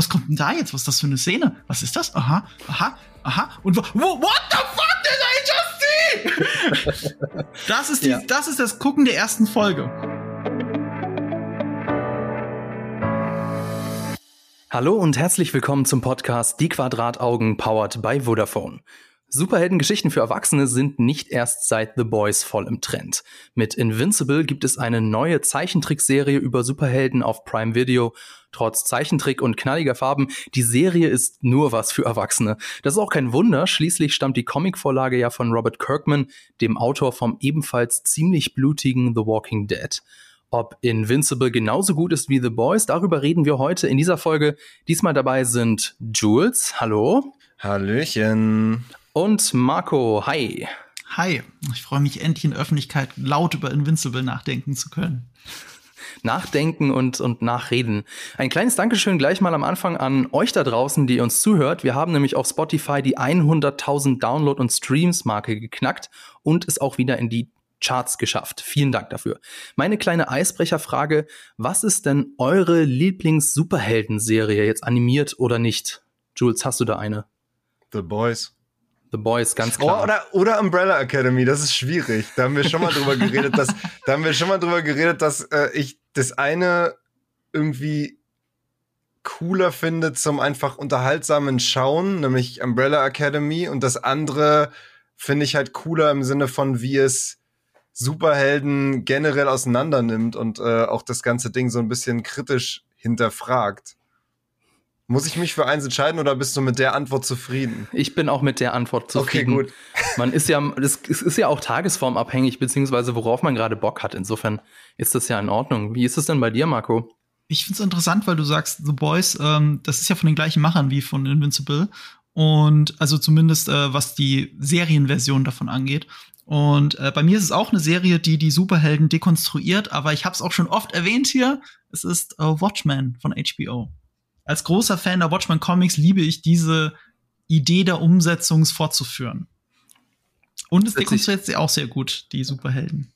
was kommt denn da jetzt? Was ist das für eine Szene? Was ist das? Aha, aha, aha. Und wo, what the fuck did I just see? das ist die, ja. das ist das Gucken der ersten Folge. Hallo und herzlich willkommen zum Podcast Die Quadrataugen powered by Vodafone. Superheldengeschichten für Erwachsene sind nicht erst seit The Boys voll im Trend. Mit Invincible gibt es eine neue Zeichentrickserie über Superhelden auf Prime Video. Trotz Zeichentrick und knalliger Farben, die Serie ist nur was für Erwachsene. Das ist auch kein Wunder, schließlich stammt die Comicvorlage ja von Robert Kirkman, dem Autor vom ebenfalls ziemlich blutigen The Walking Dead. Ob Invincible genauso gut ist wie The Boys, darüber reden wir heute in dieser Folge. Diesmal dabei sind Jules, hallo. Hallöchen. Und Marco, hi. Hi, ich freue mich endlich in Öffentlichkeit laut über Invincible nachdenken zu können. Nachdenken und, und nachreden. Ein kleines Dankeschön gleich mal am Anfang an euch da draußen, die uns zuhört. Wir haben nämlich auf Spotify die 100.000 Download- und Streams-Marke geknackt und es auch wieder in die Charts geschafft. Vielen Dank dafür. Meine kleine Eisbrecherfrage, was ist denn eure Lieblings-Superhelden-Serie jetzt animiert oder nicht? Jules, hast du da eine? The Boys. The Boys, ganz oh, klar. Oh, oder, oder Umbrella Academy, das ist schwierig. Da haben wir schon mal drüber geredet, dass, da haben wir schon mal drüber geredet, dass äh, ich das eine irgendwie cooler finde zum einfach unterhaltsamen Schauen, nämlich Umbrella Academy, und das andere finde ich halt cooler im Sinne von, wie es Superhelden generell auseinander nimmt und äh, auch das ganze Ding so ein bisschen kritisch hinterfragt. Muss ich mich für eins entscheiden oder bist du mit der Antwort zufrieden? Ich bin auch mit der Antwort zufrieden. Okay, gut. Man ist ja, es ist ja auch tagesformabhängig, beziehungsweise worauf man gerade Bock hat. Insofern ist das ja in Ordnung. Wie ist es denn bei dir, Marco? Ich finde es interessant, weil du sagst, The Boys, ähm, das ist ja von den gleichen Machern wie von Invincible. Und also zumindest äh, was die Serienversion davon angeht. Und äh, bei mir ist es auch eine Serie, die die Superhelden dekonstruiert, aber ich habe es auch schon oft erwähnt hier. Es ist äh, Watchmen von HBO als großer Fan der Watchmen Comics liebe ich diese Idee der Umsetzung fortzuführen. Und es dekonstruiert sie auch sehr gut, die Superhelden.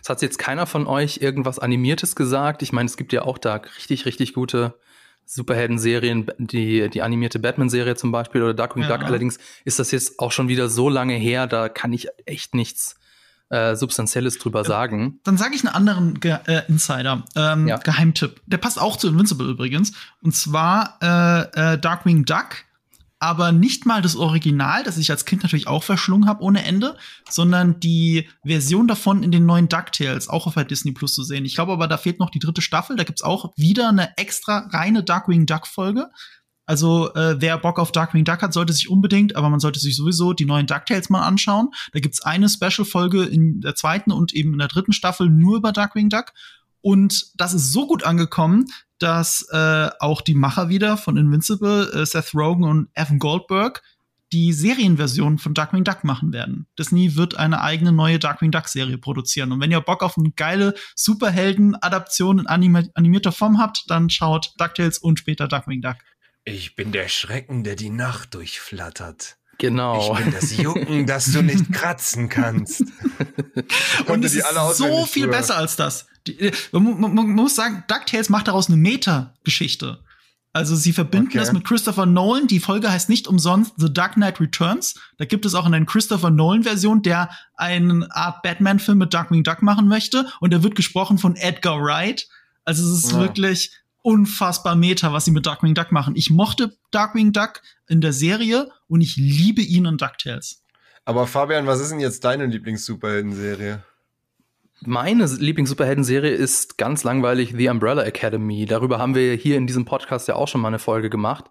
Es hat jetzt keiner von euch irgendwas Animiertes gesagt. Ich meine, es gibt ja auch da richtig, richtig gute Superhelden-Serien, die, die animierte Batman-Serie zum Beispiel oder Darkwing ja. Duck. Allerdings ist das jetzt auch schon wieder so lange her, da kann ich echt nichts äh, Substanzielles drüber sagen. Dann sage ich einen anderen Ge äh, Insider, ähm, ja. Geheimtipp. Der passt auch zu Invincible übrigens. Und zwar äh, äh, Darkwing Duck, aber nicht mal das Original, das ich als Kind natürlich auch verschlungen habe ohne Ende, sondern die Version davon in den neuen DuckTales, auch auf der Disney Plus zu sehen. Ich glaube aber, da fehlt noch die dritte Staffel. Da gibt's auch wieder eine extra reine Darkwing Duck Folge. Also äh, wer Bock auf Darkwing Duck hat, sollte sich unbedingt, aber man sollte sich sowieso die neuen DuckTales mal anschauen. Da gibt's eine Special-Folge in der zweiten und eben in der dritten Staffel nur über Darkwing Duck. Und das ist so gut angekommen, dass äh, auch die Macher wieder von Invincible, äh, Seth Rogen und Evan Goldberg, die Serienversion von Darkwing Duck machen werden. Disney wird eine eigene neue Darkwing Duck Serie produzieren. Und wenn ihr Bock auf eine geile Superhelden-Adaption in animierter Form habt, dann schaut DuckTales und später Darkwing Duck. Ich bin der Schrecken, der die Nacht durchflattert. Genau. Ich bin das Jucken, das du nicht kratzen kannst. Und es ist so viel früher. besser als das. Die, äh, man, man, man, muss sagen, DuckTales macht daraus eine Meta-Geschichte. Also sie verbinden okay. das mit Christopher Nolan. Die Folge heißt nicht umsonst The Dark Knight Returns. Da gibt es auch eine Christopher Nolan-Version, der eine Art Batman-Film mit Darkwing Duck machen möchte. Und der wird gesprochen von Edgar Wright. Also es ist ja. wirklich unfassbar Meta, was sie mit Darkwing Duck machen. Ich mochte Darkwing Duck in der Serie und ich liebe ihn in DuckTales. Aber Fabian, was ist denn jetzt deine Lieblings-Superhelden-Serie? Meine Lieblings-Superhelden-Serie ist ganz langweilig The Umbrella Academy. Darüber haben wir hier in diesem Podcast ja auch schon mal eine Folge gemacht.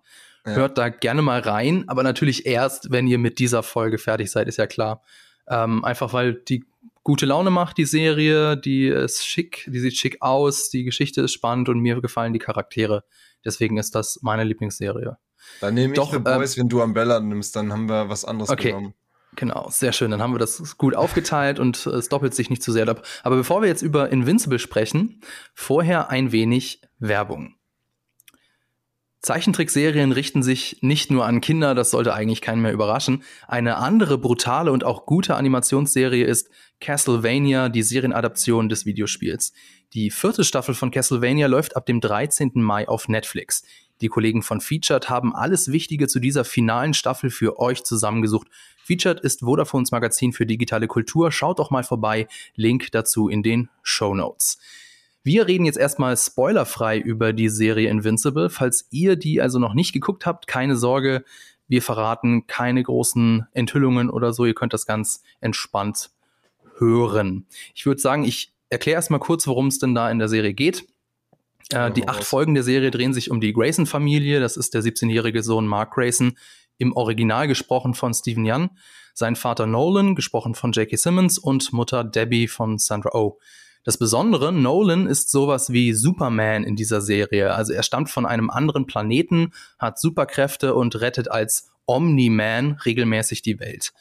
Ja. Hört da gerne mal rein, aber natürlich erst, wenn ihr mit dieser Folge fertig seid, ist ja klar. Ähm, einfach weil die gute Laune macht, die Serie, die ist schick, die sieht schick aus, die Geschichte ist spannend und mir gefallen die Charaktere. Deswegen ist das meine Lieblingsserie. Dann nehme ich Doch, The Boys, ähm, wenn du Umbrella nimmst, dann haben wir was anderes okay. genommen. Genau, sehr schön. Dann haben wir das gut aufgeteilt und es doppelt sich nicht zu sehr ab. Aber bevor wir jetzt über Invincible sprechen, vorher ein wenig Werbung. Zeichentrickserien richten sich nicht nur an Kinder, das sollte eigentlich keinen mehr überraschen. Eine andere brutale und auch gute Animationsserie ist Castlevania, die Serienadaption des Videospiels. Die vierte Staffel von Castlevania läuft ab dem 13. Mai auf Netflix. Die Kollegen von Featured haben alles Wichtige zu dieser finalen Staffel für euch zusammengesucht. Featured ist Vodafones Magazin für digitale Kultur. Schaut doch mal vorbei. Link dazu in den Show Notes. Wir reden jetzt erstmal spoilerfrei über die Serie Invincible. Falls ihr die also noch nicht geguckt habt, keine Sorge. Wir verraten keine großen Enthüllungen oder so. Ihr könnt das ganz entspannt hören. Ich würde sagen, ich erkläre erstmal kurz, worum es denn da in der Serie geht. Äh, die acht Folgen der Serie drehen sich um die Grayson-Familie. Das ist der 17-jährige Sohn Mark Grayson, im Original gesprochen von Stephen Young, sein Vater Nolan, gesprochen von J.K. Simmons und Mutter Debbie von Sandra Oh. Das Besondere, Nolan ist sowas wie Superman in dieser Serie. Also er stammt von einem anderen Planeten, hat Superkräfte und rettet als Omni-Man regelmäßig die Welt.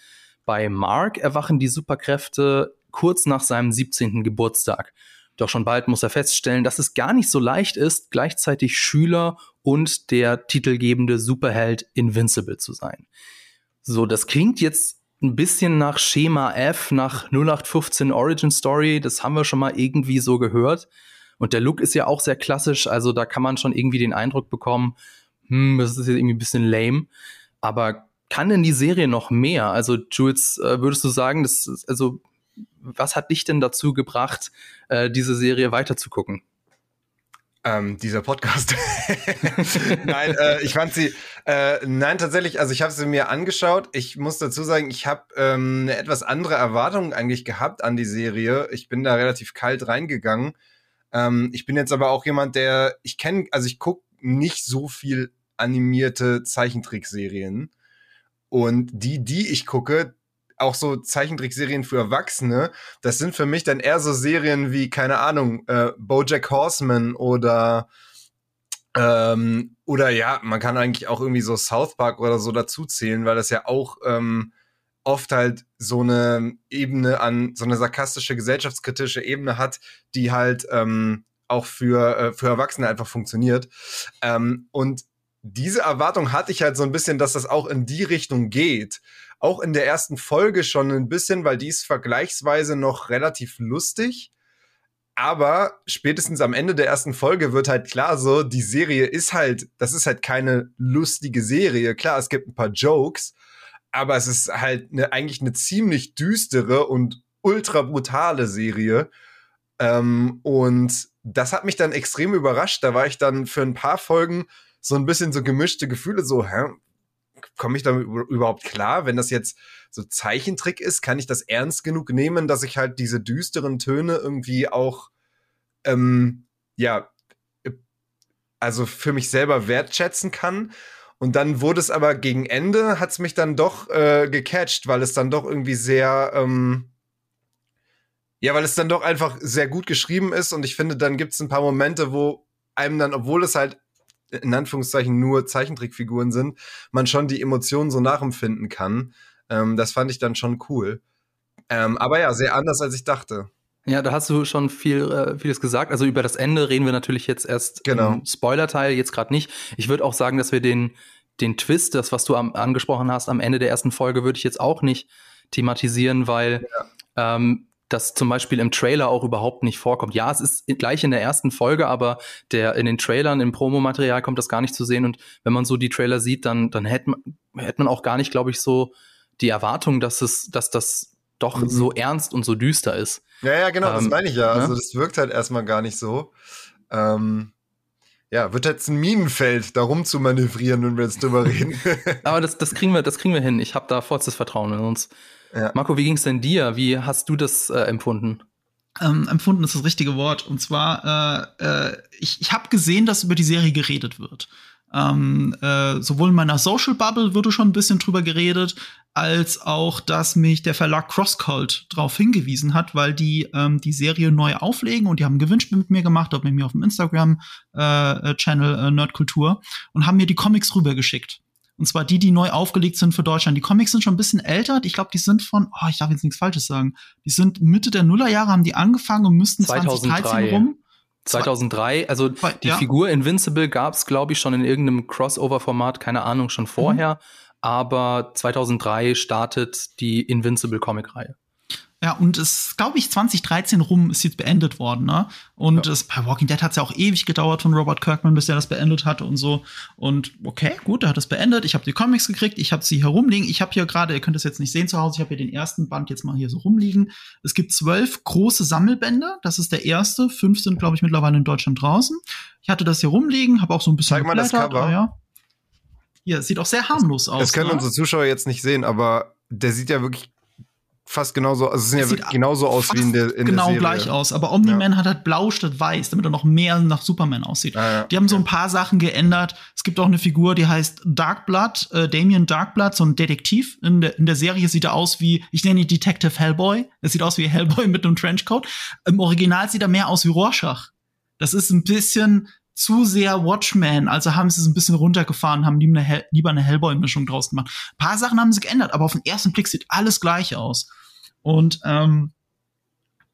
Bei Mark erwachen die Superkräfte kurz nach seinem 17. Geburtstag. Doch schon bald muss er feststellen, dass es gar nicht so leicht ist, gleichzeitig Schüler und der titelgebende Superheld Invincible zu sein. So, das klingt jetzt ein bisschen nach Schema F, nach 0815 Origin Story. Das haben wir schon mal irgendwie so gehört. Und der Look ist ja auch sehr klassisch, also da kann man schon irgendwie den Eindruck bekommen, hm, das ist jetzt irgendwie ein bisschen lame. Aber kann denn die Serie noch mehr? Also, Jules, äh, würdest du sagen, das ist, also was hat dich denn dazu gebracht, äh, diese Serie weiterzugucken? Ähm, dieser Podcast. nein, äh, ich fand sie. Äh, nein, tatsächlich. Also ich habe sie mir angeschaut. Ich muss dazu sagen, ich habe ähm, eine etwas andere Erwartung eigentlich gehabt an die Serie. Ich bin da relativ kalt reingegangen. Ähm, ich bin jetzt aber auch jemand, der ich kenne, also ich gucke nicht so viel animierte Zeichentrickserien. Und die, die ich gucke, auch so Zeichentrickserien für Erwachsene, das sind für mich dann eher so Serien wie, keine Ahnung, äh, Bojack Horseman oder ähm, oder ja, man kann eigentlich auch irgendwie so South Park oder so dazu zählen, weil das ja auch ähm, oft halt so eine Ebene an, so eine sarkastische, gesellschaftskritische Ebene hat, die halt ähm, auch für, äh, für Erwachsene einfach funktioniert. Ähm, und diese Erwartung hatte ich halt so ein bisschen, dass das auch in die Richtung geht auch in der ersten Folge schon ein bisschen, weil die ist vergleichsweise noch relativ lustig. Aber spätestens am Ende der ersten Folge wird halt klar so, die Serie ist halt, das ist halt keine lustige Serie. Klar, es gibt ein paar Jokes, aber es ist halt eine, eigentlich eine ziemlich düstere und ultra brutale Serie. Ähm, und das hat mich dann extrem überrascht. Da war ich dann für ein paar Folgen so ein bisschen so gemischte Gefühle, so, hä, komme ich damit überhaupt klar? Wenn das jetzt so Zeichentrick ist, kann ich das ernst genug nehmen, dass ich halt diese düsteren Töne irgendwie auch, ähm, ja, äh, also für mich selber wertschätzen kann. Und dann wurde es aber gegen Ende, hat es mich dann doch äh, gecatcht, weil es dann doch irgendwie sehr, ähm, ja, weil es dann doch einfach sehr gut geschrieben ist. Und ich finde, dann gibt es ein paar Momente, wo einem dann, obwohl es halt in Anführungszeichen nur Zeichentrickfiguren sind, man schon die Emotionen so nachempfinden kann. Ähm, das fand ich dann schon cool. Ähm, aber ja, sehr anders als ich dachte. Ja, da hast du schon viel, äh, vieles gesagt. Also über das Ende reden wir natürlich jetzt erst genau. im Spoiler-Teil, jetzt gerade nicht. Ich würde auch sagen, dass wir den, den Twist, das, was du am, angesprochen hast, am Ende der ersten Folge, würde ich jetzt auch nicht thematisieren, weil ja. ähm, das zum Beispiel im Trailer auch überhaupt nicht vorkommt. Ja, es ist gleich in der ersten Folge, aber der in den Trailern, im Promomaterial kommt das gar nicht zu sehen. Und wenn man so die Trailer sieht, dann, dann hätte man, hätte man auch gar nicht, glaube ich, so die Erwartung, dass es, dass das doch mhm. so ernst und so düster ist. Ja, ja, genau, ähm, das meine ich ja. Also ne? das wirkt halt erstmal gar nicht so. Ähm, ja, wird jetzt ein Minenfeld, darum zu manövrieren, wenn wir jetzt drüber reden. Aber das, das kriegen wir, das kriegen wir hin. Ich habe da vollstes Vertrauen in uns. Ja. Marco, wie ging es denn dir? Wie hast du das äh, empfunden? Ähm, empfunden ist das richtige Wort. Und zwar, äh, äh, ich, ich habe gesehen, dass über die Serie geredet wird. Ähm, äh, sowohl in meiner Social Bubble wurde schon ein bisschen drüber geredet, als auch, dass mich der Verlag Crosscult darauf hingewiesen hat, weil die ähm, die Serie neu auflegen und die haben ein Gewinnspiel mit mir gemacht, auch mit mir auf dem Instagram-Channel äh, äh, Nerdkultur und haben mir die Comics rübergeschickt. Und zwar die, die neu aufgelegt sind für Deutschland. Die Comics sind schon ein bisschen älter. Ich glaube, die sind von, oh, ich darf jetzt nichts Falsches sagen. Die sind Mitte der Nullerjahre haben die angefangen und müssten 2013 2003. rum. 2003, also die ja. Figur Invincible gab es, glaube ich, schon in irgendeinem Crossover-Format, keine Ahnung, schon vorher. Mhm. Aber 2003 startet die Invincible Comic-Reihe. Ja, und es, glaube ich, 2013 rum ist jetzt beendet worden, ne? Und ja. es, bei Walking Dead hat es ja auch ewig gedauert von Robert Kirkman, bis er das beendet hat und so. Und okay, gut, er hat es beendet. Ich habe die Comics gekriegt, ich habe sie hier rumliegen. Ich habe hier gerade, ihr könnt es jetzt nicht sehen zu Hause, ich habe hier den ersten Band jetzt mal hier so rumliegen. Es gibt zwölf große Sammelbände. Das ist der erste. Fünf sind, glaube ich, mittlerweile in Deutschland draußen. Ich hatte das hier rumliegen, habe auch so ein bisschen. Zeig mal das Cover. Ja. Hier, sieht auch sehr harmlos aus. Das können ne? unsere Zuschauer jetzt nicht sehen, aber der sieht ja wirklich fast genauso, also es sieht ja genauso aus wie in der in Genau der gleich aus, aber Omni-Man ja. hat halt blau statt weiß, damit er noch mehr nach Superman aussieht. Ah, ja. Die haben so ein paar Sachen geändert. Es gibt auch eine Figur, die heißt Darkblood, äh, Damien Darkblood, so ein Detektiv. In der, in der Serie sieht er aus wie, ich nenne ihn Detective Hellboy. Er sieht aus wie Hellboy mit einem Trenchcoat. Im Original sieht er mehr aus wie Rorschach. Das ist ein bisschen zu sehr Watchmen, also haben sie es ein bisschen runtergefahren, haben lieber eine, lieber eine Hellboy-Mischung draus gemacht. Ein paar Sachen haben sie geändert, aber auf den ersten Blick sieht alles gleich aus. Und ähm,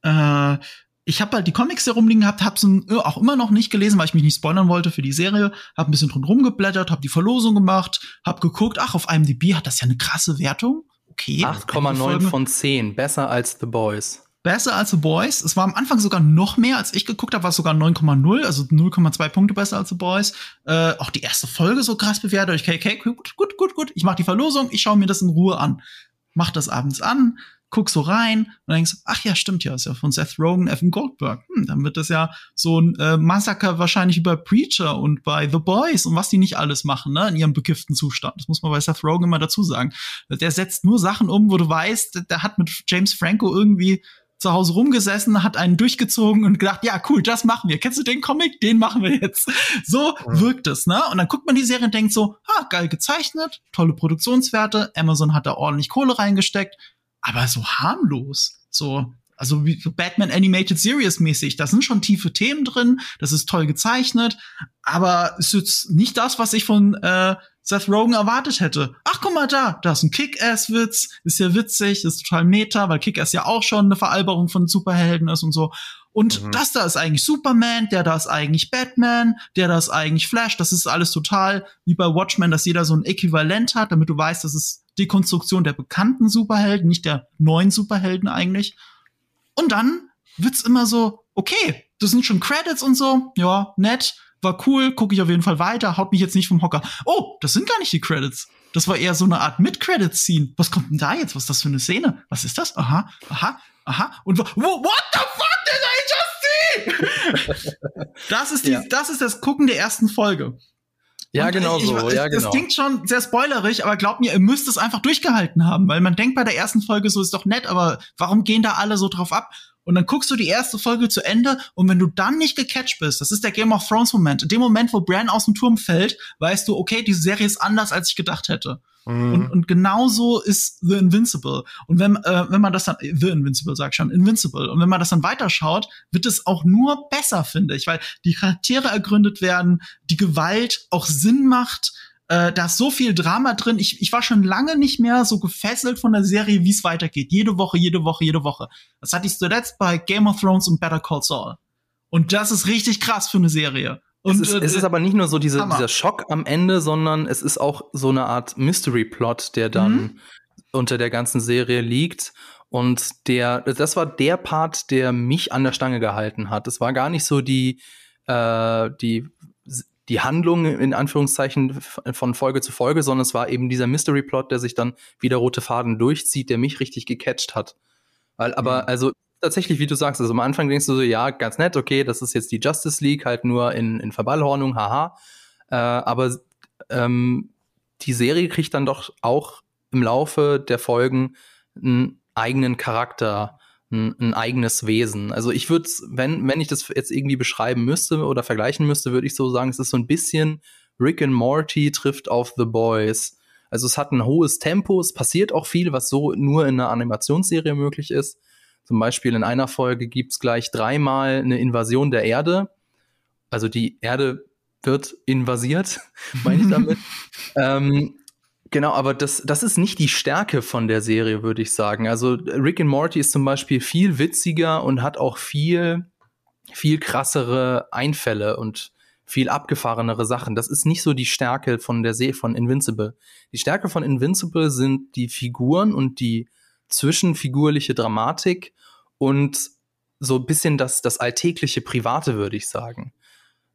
äh, ich habe halt die Comics hier rumliegen gehabt, habe sie äh, auch immer noch nicht gelesen, weil ich mich nicht spoilern wollte für die Serie. Habe ein bisschen drum rumgeblättert, habe die Verlosung gemacht, habe geguckt, ach, auf IMDb hat das ja eine krasse Wertung. Okay. 8,9 von 10, besser als The Boys besser als The Boys. Es war am Anfang sogar noch mehr, als ich geguckt habe, war es sogar 9,0, also 0,2 Punkte besser als The Boys. Äh, auch die erste Folge so krass bewertet. Okay, okay, gut, gut, gut, gut. Ich mache die Verlosung, ich schaue mir das in Ruhe an. Mach das abends an, guck so rein und denkst, ach ja, stimmt ja, ist ja von Seth Rogen, Evan Goldberg. Hm, dann wird das ja so ein äh, Massaker wahrscheinlich über Preacher und bei The Boys und was die nicht alles machen, ne, in ihrem bekifften Zustand. Das muss man bei Seth Rogen immer dazu sagen. Der setzt nur Sachen um, wo du weißt, der hat mit James Franco irgendwie zu Hause rumgesessen, hat einen durchgezogen und gedacht, ja, cool, das machen wir. Kennst du den Comic? Den machen wir jetzt. So mhm. wirkt es, ne? Und dann guckt man die Serie und denkt so, ah, geil gezeichnet, tolle Produktionswerte, Amazon hat da ordentlich Kohle reingesteckt, aber so harmlos. So, also wie Batman Animated Series mäßig. Da sind schon tiefe Themen drin, das ist toll gezeichnet, aber ist jetzt nicht das, was ich von äh, Seth Rogen erwartet hätte. Ach, guck mal da, da ist ein Kick-Ass-Witz, ist ja witzig, ist total meta, weil Kick-Ass ja auch schon eine Veralberung von Superhelden ist und so. Und mhm. das da ist eigentlich Superman, der da ist eigentlich Batman, der da ist eigentlich Flash. Das ist alles total wie bei Watchmen, dass jeder so ein Äquivalent hat, damit du weißt, das ist die Konstruktion der bekannten Superhelden, nicht der neuen Superhelden eigentlich. Und dann wird's immer so, okay, das sind schon Credits und so, ja, nett war cool, gucke ich auf jeden Fall weiter, haut mich jetzt nicht vom Hocker. Oh, das sind gar nicht die Credits. Das war eher so eine Art Mid-Credit-Scene. Was kommt denn da jetzt? Was ist das für eine Szene? Was ist das? Aha, aha, aha. Und wo, what the fuck did I just see? das ist die, ja. das ist das Gucken der ersten Folge. Ja, und genau ich, so. Ja, genau. Das klingt schon sehr spoilerig, aber glaubt mir, ihr müsst es einfach durchgehalten haben, weil man denkt bei der ersten Folge so ist doch nett, aber warum gehen da alle so drauf ab? und dann guckst du die erste Folge zu Ende und wenn du dann nicht gecatcht bist, das ist der Game of Thrones Moment, in dem Moment, wo Bran aus dem Turm fällt, weißt du, okay, diese Serie ist anders, als ich gedacht hätte. Mhm. Und, und genauso ist The Invincible. Und wenn, äh, wenn man das dann, The Invincible sag ich schon, Invincible. Und wenn man das dann weiterschaut, wird es auch nur besser, finde ich, weil die Charaktere ergründet werden, die Gewalt auch Sinn macht, äh, da ist so viel Drama drin. Ich, ich war schon lange nicht mehr so gefesselt von der Serie, wie es weitergeht. Jede Woche, jede Woche, jede Woche. Das hatte ich zuletzt bei Game of Thrones und Better Call Saul. Und das ist richtig krass für eine Serie. Und, es, ist, äh, es ist aber nicht nur so diese, dieser Schock am Ende, sondern es ist auch so eine Art Mystery-Plot, der dann mhm. unter der ganzen Serie liegt. Und der, das war der Part, der mich an der Stange gehalten hat. Es war gar nicht so die, äh, die die Handlung in Anführungszeichen von Folge zu Folge, sondern es war eben dieser Mystery Plot, der sich dann wie der rote Faden durchzieht, der mich richtig gecatcht hat. Weil, aber mhm. also tatsächlich, wie du sagst, also am Anfang denkst du so, ja, ganz nett, okay, das ist jetzt die Justice League, halt nur in, in Verballhornung, haha. Äh, aber ähm, die Serie kriegt dann doch auch im Laufe der Folgen einen eigenen Charakter ein, ein eigenes Wesen. Also ich würde, wenn, wenn ich das jetzt irgendwie beschreiben müsste oder vergleichen müsste, würde ich so sagen, es ist so ein bisschen Rick and Morty trifft auf The Boys. Also es hat ein hohes Tempo, es passiert auch viel, was so nur in einer Animationsserie möglich ist. Zum Beispiel in einer Folge gibt's gleich dreimal eine Invasion der Erde. Also die Erde wird invasiert, meine ich damit. ähm, Genau, aber das, das ist nicht die Stärke von der Serie, würde ich sagen. Also Rick and Morty ist zum Beispiel viel witziger und hat auch viel, viel krassere Einfälle und viel abgefahrenere Sachen. Das ist nicht so die Stärke von der Serie von Invincible. Die Stärke von Invincible sind die Figuren und die zwischenfigurliche Dramatik und so ein bisschen das, das alltägliche Private, würde ich sagen.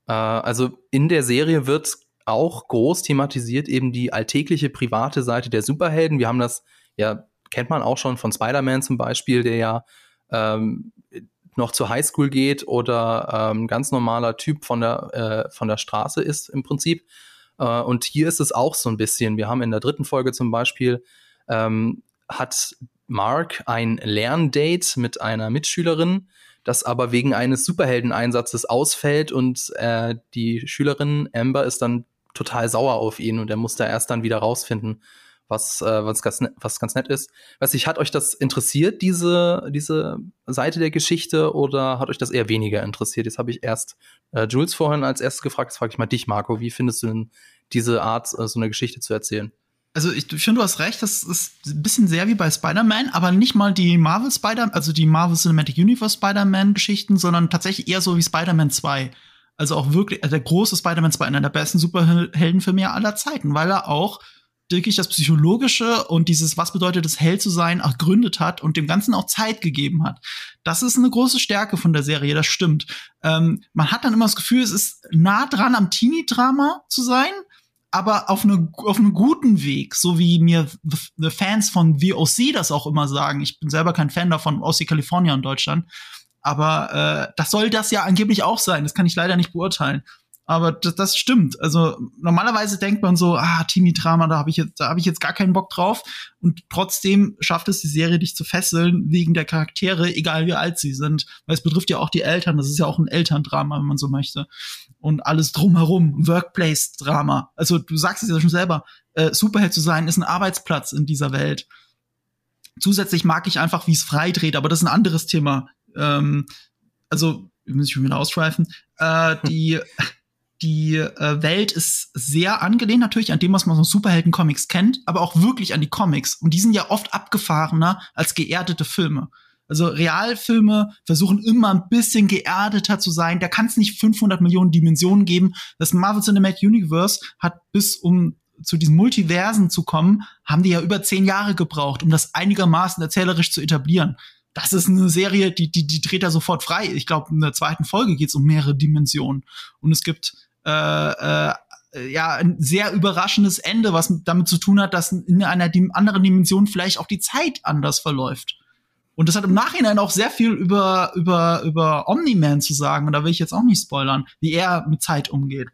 Äh, also in der Serie wird auch groß thematisiert eben die alltägliche private Seite der Superhelden. Wir haben das, ja, kennt man auch schon von Spider-Man zum Beispiel, der ja ähm, noch zur Highschool geht oder ähm, ganz normaler Typ von der, äh, von der Straße ist im Prinzip. Äh, und hier ist es auch so ein bisschen. Wir haben in der dritten Folge zum Beispiel, ähm, hat Mark ein Lerndate mit einer Mitschülerin, das aber wegen eines Superheldeneinsatzes ausfällt und äh, die Schülerin Amber ist dann total sauer auf ihn und er muss da erst dann wieder rausfinden, was, äh, was, ganz, ne was ganz nett ist. Weiß ich, hat euch das interessiert, diese, diese Seite der Geschichte, oder hat euch das eher weniger interessiert? Jetzt habe ich erst äh, Jules vorhin als erstes gefragt, jetzt frage ich mal dich, Marco. Wie findest du denn diese Art, äh, so eine Geschichte zu erzählen? Also ich finde, du hast recht, das ist ein bisschen sehr wie bei Spider-Man, aber nicht mal die Marvel Spider, also die Marvel Cinematic Universe Spider-Man-Geschichten, sondern tatsächlich eher so wie Spider-Man 2. Also auch wirklich, also der große Spider-Man 2, einer der besten Superheldenfilme aller Zeiten, weil er auch wirklich das Psychologische und dieses, was bedeutet es, hell zu sein, auch gründet hat und dem Ganzen auch Zeit gegeben hat. Das ist eine große Stärke von der Serie, das stimmt. Ähm, man hat dann immer das Gefühl, es ist nah dran am Teenie-Drama zu sein, aber auf, eine, auf einem guten Weg, so wie mir Fans von VOC das auch immer sagen. Ich bin selber kein Fan davon, aus California in Deutschland. Aber äh, das soll das ja angeblich auch sein. Das kann ich leider nicht beurteilen. Aber das, das stimmt. Also normalerweise denkt man so, ah, Teenie-Drama, da habe ich jetzt, da habe ich jetzt gar keinen Bock drauf. Und trotzdem schafft es die Serie, dich zu fesseln wegen der Charaktere, egal wie alt sie sind. Weil es betrifft ja auch die Eltern. Das ist ja auch ein Elterndrama, wenn man so möchte. Und alles drumherum, Workplace-Drama. Also du sagst es ja schon selber, äh, Superheld zu sein ist ein Arbeitsplatz in dieser Welt. Zusätzlich mag ich einfach, wie es frei dreht, aber das ist ein anderes Thema. Ähm, also, muss ich schon wieder ausschweifen. Äh, die die äh, Welt ist sehr angelehnt natürlich an dem, was man so Superhelden-Comics kennt, aber auch wirklich an die Comics. Und die sind ja oft abgefahrener als geerdete Filme. Also Realfilme versuchen immer ein bisschen geerdeter zu sein. Da kann es nicht 500 Millionen Dimensionen geben. Das Marvel Cinematic Universe hat bis um zu diesen Multiversen zu kommen, haben die ja über zehn Jahre gebraucht, um das einigermaßen erzählerisch zu etablieren. Das ist eine Serie, die, die, die dreht da sofort frei. Ich glaube, in der zweiten Folge geht es um mehrere Dimensionen. Und es gibt äh, äh, ja, ein sehr überraschendes Ende, was damit zu tun hat, dass in einer anderen Dimension vielleicht auch die Zeit anders verläuft. Und das hat im Nachhinein auch sehr viel über, über, über Omni-Man zu sagen. Und da will ich jetzt auch nicht spoilern, wie er mit Zeit umgeht.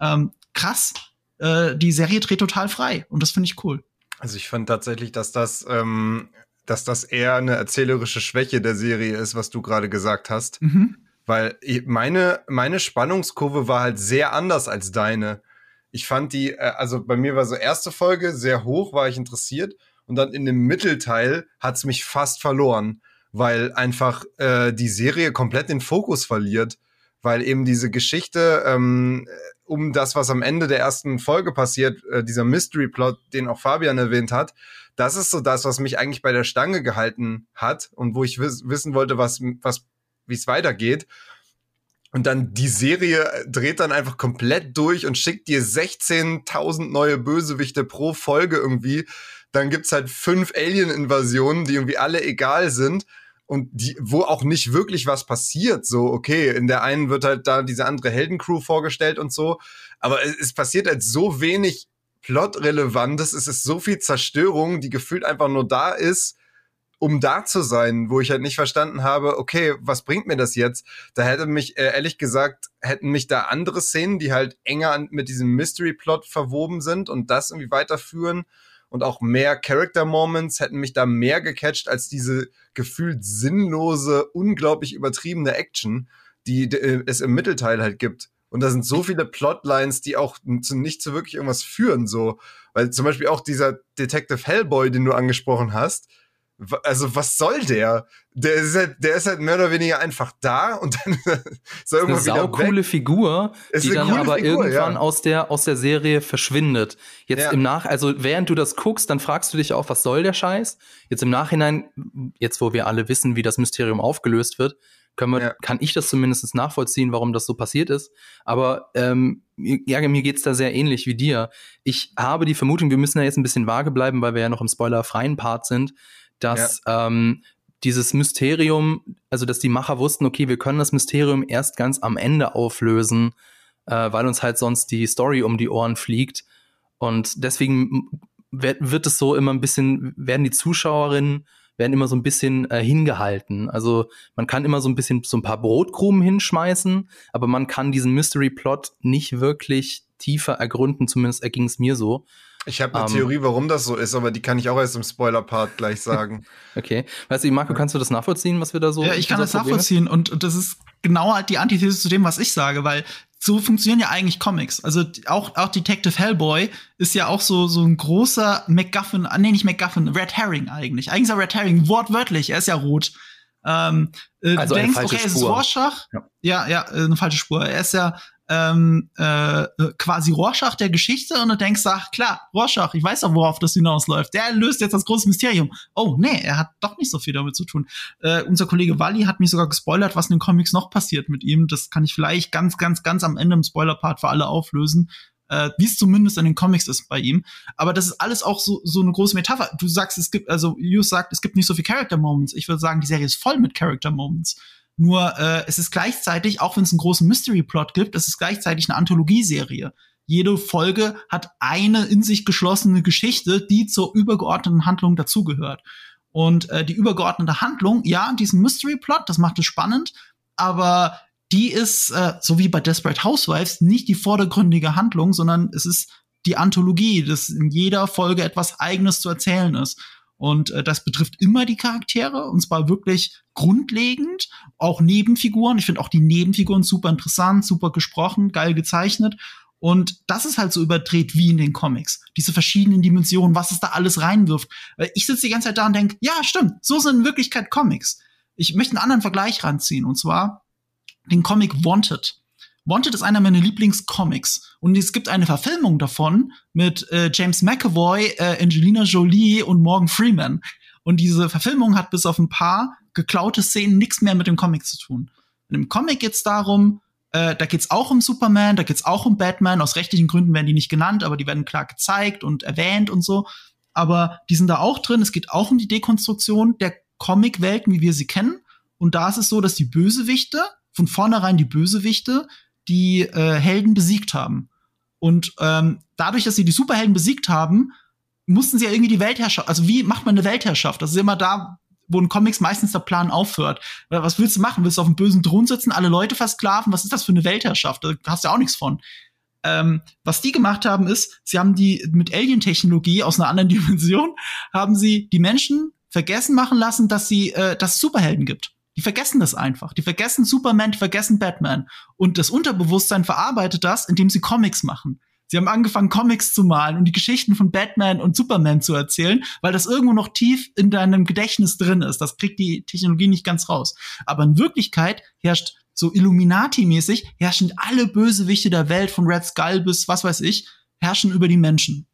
Ähm, krass. Äh, die Serie dreht total frei. Und das finde ich cool. Also ich fand tatsächlich, dass das, ähm, dass das eher eine erzählerische Schwäche der Serie ist, was du gerade gesagt hast. Mhm. Weil meine, meine Spannungskurve war halt sehr anders als deine. Ich fand die, äh, also bei mir war so erste Folge sehr hoch, war ich interessiert. Und dann in dem Mittelteil hat's mich fast verloren, weil einfach äh, die Serie komplett den Fokus verliert. Weil eben diese Geschichte ähm, um das, was am Ende der ersten Folge passiert, äh, dieser Mystery-Plot, den auch Fabian erwähnt hat, das ist so das, was mich eigentlich bei der Stange gehalten hat und wo ich wiss wissen wollte, was, was wie es weitergeht. Und dann die Serie dreht dann einfach komplett durch und schickt dir 16.000 neue Bösewichte pro Folge irgendwie. Dann gibt's halt fünf Alien-Invasionen, die irgendwie alle egal sind und die, wo auch nicht wirklich was passiert. So, okay, in der einen wird halt da diese andere Heldencrew vorgestellt und so. Aber es, es passiert halt so wenig Plot-Relevantes. Es ist so viel Zerstörung, die gefühlt einfach nur da ist um da zu sein, wo ich halt nicht verstanden habe, okay, was bringt mir das jetzt? Da hätte mich, äh, ehrlich gesagt, hätten mich da andere Szenen, die halt enger mit diesem Mystery-Plot verwoben sind und das irgendwie weiterführen und auch mehr Character-Moments hätten mich da mehr gecatcht als diese gefühlt sinnlose, unglaublich übertriebene Action, die äh, es im Mittelteil halt gibt. Und da sind so viele Plotlines, die auch zu, nicht zu wirklich irgendwas führen, so. Weil zum Beispiel auch dieser Detective Hellboy, den du angesprochen hast, also was soll der? Der ist halt, der ist halt mehr oder weniger einfach da und dann soll irgendwann eine wieder coole weg. Figur, die dann aber Figur, irgendwann ja. aus der aus der Serie verschwindet. Jetzt ja. im Nach, also während du das guckst, dann fragst du dich auch, was soll der Scheiß? Jetzt im Nachhinein, jetzt wo wir alle wissen, wie das Mysterium aufgelöst wird, können wir, ja. kann ich das zumindest nachvollziehen, warum das so passiert ist. Aber ähm, ja, mir geht's da sehr ähnlich wie dir. Ich habe die Vermutung, wir müssen da jetzt ein bisschen vage bleiben, weil wir ja noch im spoilerfreien Part sind dass ja. ähm, dieses Mysterium, also dass die Macher wussten, okay, wir können das Mysterium erst ganz am Ende auflösen, äh, weil uns halt sonst die Story um die Ohren fliegt. Und deswegen wird, wird es so immer ein bisschen, werden die Zuschauerinnen werden immer so ein bisschen äh, hingehalten. Also man kann immer so ein bisschen so ein paar Brotkrumen hinschmeißen, aber man kann diesen Mystery Plot nicht wirklich tiefer ergründen, zumindest erging es mir so. Ich habe eine um, ähm, Theorie, warum das so ist, aber die kann ich auch erst im Spoiler-Part gleich sagen. okay. Weißt du, Marco, kannst du das nachvollziehen, was wir da so Ja, ich kann das nachvollziehen und, und das ist genau halt die Antithese zu dem, was ich sage, weil so funktionieren ja eigentlich Comics. Also auch, auch Detective Hellboy ist ja auch so, so ein großer MacGuffin, ah, nee, nicht MacGuffin, Red Herring eigentlich. Eigentlich ist er Red Herring, wortwörtlich, er ist ja rot. Ähm, äh, also du denkst, okay, Spur. es ist Rorschach. Ja, ja, ja, äh, eine falsche Spur. Er ist ja ähm, äh, quasi Rorschach der Geschichte und du denkst, ach klar, Rorschach, ich weiß doch, worauf das hinausläuft. Der löst jetzt das große Mysterium. Oh, nee, er hat doch nicht so viel damit zu tun. Äh, unser Kollege Wally hat mich sogar gespoilert, was in den Comics noch passiert mit ihm. Das kann ich vielleicht ganz, ganz, ganz am Ende im Spoiler-Part für alle auflösen. Äh, wie es zumindest in den Comics ist bei ihm. Aber das ist alles auch so, so eine große Metapher. Du sagst, es gibt, also Hughes sagt, es gibt nicht so viel Character Moments. Ich würde sagen, die Serie ist voll mit Character Moments. Nur äh, es ist gleichzeitig, auch wenn es einen großen Mystery-Plot gibt, es ist gleichzeitig eine Anthologieserie. Jede Folge hat eine in sich geschlossene Geschichte, die zur übergeordneten Handlung dazugehört. Und äh, die übergeordnete Handlung, ja, diesen Mystery-Plot, das macht es spannend, aber die ist, äh, so wie bei Desperate Housewives, nicht die vordergründige Handlung, sondern es ist die Anthologie, dass in jeder Folge etwas Eigenes zu erzählen ist. Und äh, das betrifft immer die Charaktere, und zwar wirklich grundlegend, auch Nebenfiguren. Ich finde auch die Nebenfiguren super interessant, super gesprochen, geil gezeichnet. Und das ist halt so überdreht wie in den Comics. Diese verschiedenen Dimensionen, was es da alles reinwirft. Ich sitze die ganze Zeit da und denke, ja, stimmt, so sind in Wirklichkeit Comics. Ich möchte einen anderen Vergleich ranziehen, und zwar den Comic Wanted. Wanted ist einer meiner Lieblingscomics und es gibt eine Verfilmung davon mit äh, James McAvoy, äh, Angelina Jolie und Morgan Freeman. Und diese Verfilmung hat bis auf ein paar geklaute Szenen nichts mehr mit dem Comic zu tun. In dem Comic geht's darum, äh, da geht's auch um Superman, da geht's auch um Batman. Aus rechtlichen Gründen werden die nicht genannt, aber die werden klar gezeigt und erwähnt und so. Aber die sind da auch drin. Es geht auch um die Dekonstruktion der Comicwelten, wie wir sie kennen. Und da ist es so, dass die Bösewichte, von vornherein die Bösewichte, die äh, Helden besiegt haben. Und ähm, dadurch, dass sie die Superhelden besiegt haben, mussten sie ja irgendwie die Weltherrschaft, also wie macht man eine Weltherrschaft? Das ist immer da, wo in Comics meistens der Plan aufhört. Was willst du machen? Willst du auf einem bösen Thron sitzen, alle Leute versklaven? Was ist das für eine Weltherrschaft? Da hast du ja auch nichts von. Ähm, was die gemacht haben, ist, sie haben die mit Alien-Technologie aus einer anderen Dimension, haben sie die Menschen vergessen machen lassen, dass sie, äh, dass Superhelden gibt. Die vergessen das einfach. Die vergessen Superman, die vergessen Batman. Und das Unterbewusstsein verarbeitet das, indem sie Comics machen. Sie haben angefangen, Comics zu malen und die Geschichten von Batman und Superman zu erzählen, weil das irgendwo noch tief in deinem Gedächtnis drin ist. Das kriegt die Technologie nicht ganz raus. Aber in Wirklichkeit herrscht so Illuminati-mäßig, herrschen alle Bösewichte der Welt, von Red Skull bis was weiß ich, herrschen über die Menschen.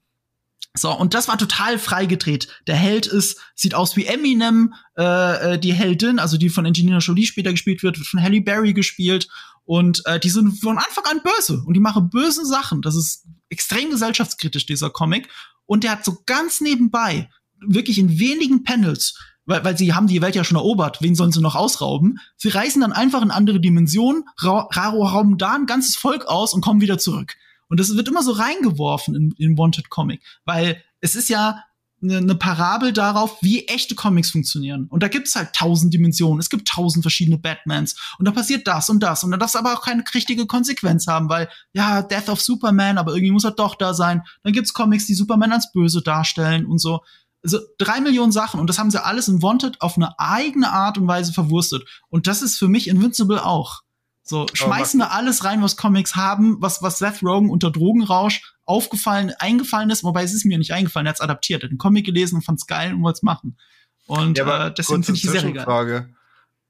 So, und das war total freigedreht. Der Held ist, sieht aus wie Eminem, äh, äh, die Heldin, also die von Angelina Jolie später gespielt wird, wird von Halle Berry gespielt. Und äh, die sind von Anfang an böse und die machen böse Sachen. Das ist extrem gesellschaftskritisch, dieser Comic. Und der hat so ganz nebenbei, wirklich in wenigen Panels, weil, weil sie haben die Welt ja schon erobert, wen sollen sie noch ausrauben? Sie reisen dann einfach in andere Dimensionen, ra rauben da ein ganzes Volk aus und kommen wieder zurück. Und das wird immer so reingeworfen in, in Wanted Comic, weil es ist ja eine, eine Parabel darauf, wie echte Comics funktionieren. Und da gibt's halt tausend Dimensionen, es gibt tausend verschiedene Batmans und da passiert das und das und da darf es aber auch keine richtige Konsequenz haben, weil ja, Death of Superman, aber irgendwie muss er doch da sein. Dann gibt's Comics, die Superman als böse darstellen und so. Also drei Millionen Sachen und das haben sie alles in Wanted auf eine eigene Art und Weise verwurstet. Und das ist für mich Invincible auch. So, schmeißen wir alles rein, was Comics haben, was, was Seth Rogen unter Drogenrausch aufgefallen, eingefallen ist, wobei es ist mir nicht eingefallen, er hat es adaptiert, er hat den Comic gelesen und fand's geil und wollte es machen. Und ja, äh, deswegen finde ich die Serie geil.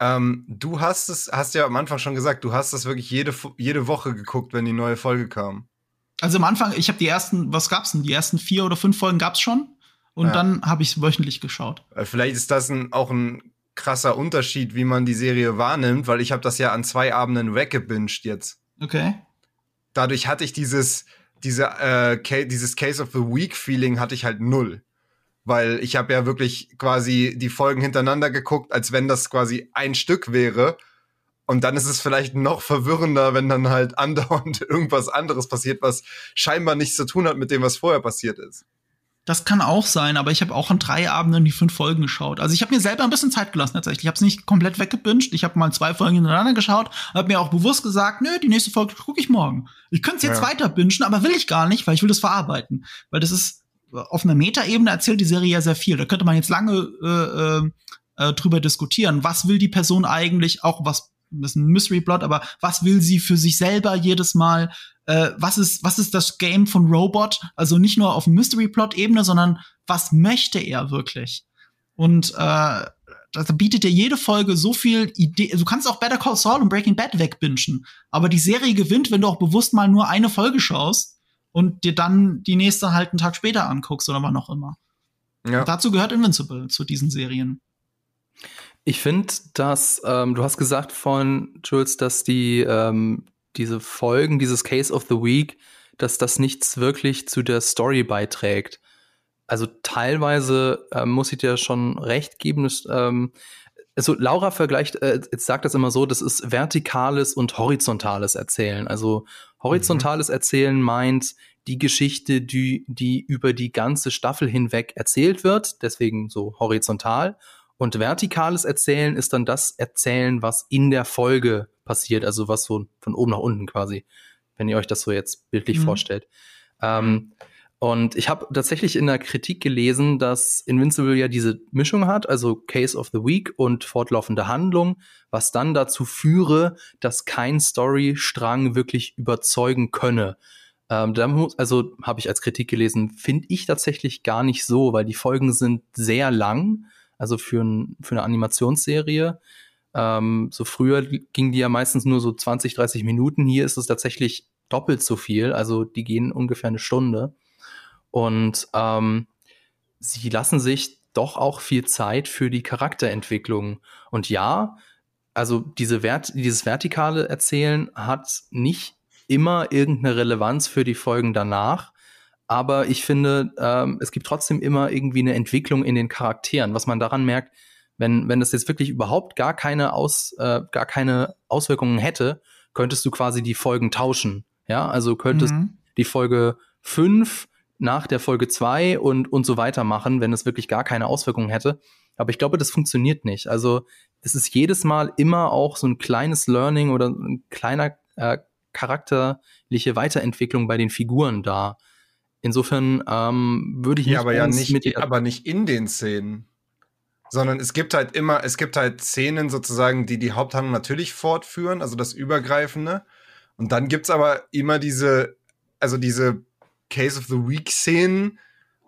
Ähm, du hast es, hast ja am Anfang schon gesagt, du hast das wirklich jede, jede Woche geguckt, wenn die neue Folge kam. Also am Anfang, ich habe die ersten, was gab's denn? Die ersten vier oder fünf Folgen gab's schon. Und ja. dann habe ich wöchentlich geschaut. Vielleicht ist das ein, auch ein krasser Unterschied, wie man die Serie wahrnimmt, weil ich habe das ja an zwei Abenden weggebinged jetzt. Okay. Dadurch hatte ich dieses, diese, äh, dieses Case of the Week Feeling hatte ich halt null. weil ich habe ja wirklich quasi die Folgen hintereinander geguckt, als wenn das quasi ein Stück wäre. Und dann ist es vielleicht noch verwirrender, wenn dann halt andauernd irgendwas anderes passiert, was scheinbar nichts zu tun hat mit dem, was vorher passiert ist. Das kann auch sein, aber ich habe auch an drei Abenden die fünf Folgen geschaut. Also ich habe mir selber ein bisschen Zeit gelassen tatsächlich. Ich habe es nicht komplett weggebinged. Ich habe mal zwei Folgen hintereinander geschaut, habe mir auch bewusst gesagt, nö, die nächste Folge gucke ich morgen. Ich könnte es jetzt ja. weiter bingen, aber will ich gar nicht, weil ich will das verarbeiten. Weil das ist auf einer Metaebene erzählt die Serie ja sehr viel. Da könnte man jetzt lange äh, äh, drüber diskutieren. Was will die Person eigentlich? Auch was das ist ein Mystery Plot, aber was will sie für sich selber jedes Mal? Äh, was ist was ist das Game von Robot? Also nicht nur auf Mystery Plot Ebene, sondern was möchte er wirklich? Und äh, das bietet dir jede Folge so viel Idee. Du kannst auch Better Call Saul und Breaking Bad wegbingen, aber die Serie gewinnt, wenn du auch bewusst mal nur eine Folge schaust und dir dann die nächste halt einen Tag später anguckst oder wann auch immer. Ja. dazu gehört Invincible zu diesen Serien. Ich finde, dass ähm, du hast gesagt von Jules, dass die ähm, diese Folgen, dieses Case of the Week, dass das nichts wirklich zu der Story beiträgt. Also teilweise äh, muss ich dir schon recht geben. Dass, ähm, also Laura vergleicht, äh, jetzt sagt das immer so, das ist vertikales und horizontales Erzählen. Also horizontales mhm. Erzählen meint die Geschichte, die, die über die ganze Staffel hinweg erzählt wird, deswegen so horizontal. Und vertikales Erzählen ist dann das Erzählen, was in der Folge passiert, also was so von oben nach unten quasi, wenn ihr euch das so jetzt bildlich mhm. vorstellt. Ähm, und ich habe tatsächlich in der Kritik gelesen, dass Invincible ja diese Mischung hat, also Case of the Week und fortlaufende Handlung, was dann dazu führe, dass kein Storystrang wirklich überzeugen könne. Ähm, da muss, also habe ich als Kritik gelesen, finde ich tatsächlich gar nicht so, weil die Folgen sind sehr lang, also für, ein, für eine Animationsserie. Ähm, so früher ging die ja meistens nur so 20, 30 Minuten. Hier ist es tatsächlich doppelt so viel, also die gehen ungefähr eine Stunde. Und ähm, sie lassen sich doch auch viel Zeit für die Charakterentwicklung. Und ja, also diese Wert, dieses vertikale Erzählen hat nicht immer irgendeine Relevanz für die Folgen danach. Aber ich finde, ähm, es gibt trotzdem immer irgendwie eine Entwicklung in den Charakteren, was man daran merkt, wenn, wenn das jetzt wirklich überhaupt gar keine, Aus, äh, gar keine Auswirkungen hätte, könntest du quasi die Folgen tauschen. Ja, also könntest mhm. die Folge 5 nach der Folge 2 und, und so weiter machen, wenn es wirklich gar keine Auswirkungen hätte. Aber ich glaube, das funktioniert nicht. Also es ist jedes Mal immer auch so ein kleines Learning oder ein kleiner äh, charakterliche Weiterentwicklung bei den Figuren da. Insofern ähm, würde ich ja, aber ja nicht, mit aber nicht in den Szenen, sondern es gibt halt immer, es gibt halt Szenen sozusagen, die die Haupthandlung natürlich fortführen, also das Übergreifende. Und dann gibt's aber immer diese, also diese Case of the Week Szenen,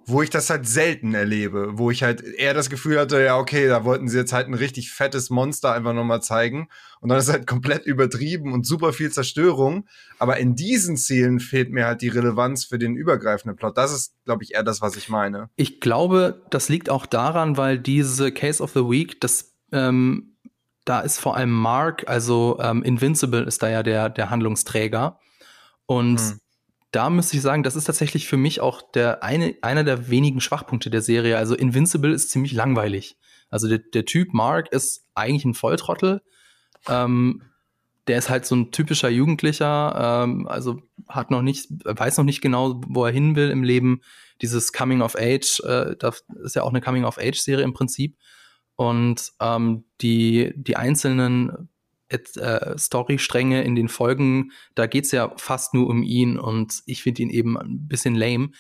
wo ich das halt selten erlebe, wo ich halt eher das Gefühl hatte, ja, okay, da wollten sie jetzt halt ein richtig fettes Monster einfach nochmal zeigen. Und dann ist halt komplett übertrieben und super viel Zerstörung. Aber in diesen Szenen fehlt mir halt die Relevanz für den übergreifenden Plot. Das ist, glaube ich, eher das, was ich meine. Ich glaube, das liegt auch daran, weil diese Case of the Week, das, ähm, da ist vor allem Mark, also ähm, Invincible ist da ja der, der Handlungsträger. Und hm da müsste ich sagen, das ist tatsächlich für mich auch der eine, einer der wenigen Schwachpunkte der Serie. Also Invincible ist ziemlich langweilig. Also der, der Typ Mark ist eigentlich ein Volltrottel. Ähm, der ist halt so ein typischer Jugendlicher, ähm, also hat noch nicht, weiß noch nicht genau, wo er hin will im Leben. Dieses Coming of Age, äh, das ist ja auch eine Coming of Age Serie im Prinzip. Und ähm, die, die einzelnen äh, Storystränge in den Folgen, da geht es ja fast nur um ihn und ich finde ihn eben ein bisschen lame.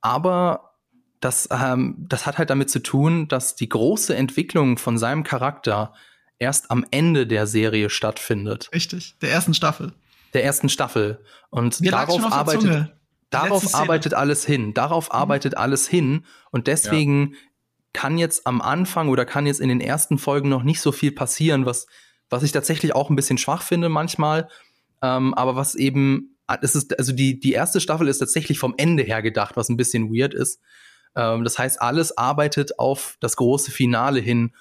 Aber das, ähm, das hat halt damit zu tun, dass die große Entwicklung von seinem Charakter erst am Ende der Serie stattfindet. Richtig, der ersten Staffel. Der ersten Staffel. Und Mir darauf arbeitet, darauf arbeitet alles hin. Darauf mhm. arbeitet alles hin. Und deswegen ja. kann jetzt am Anfang oder kann jetzt in den ersten Folgen noch nicht so viel passieren, was was ich tatsächlich auch ein bisschen schwach finde manchmal. Ähm, aber was eben, es ist, also die, die erste Staffel ist tatsächlich vom Ende her gedacht, was ein bisschen weird ist. Ähm, das heißt, alles arbeitet auf das große Finale hin.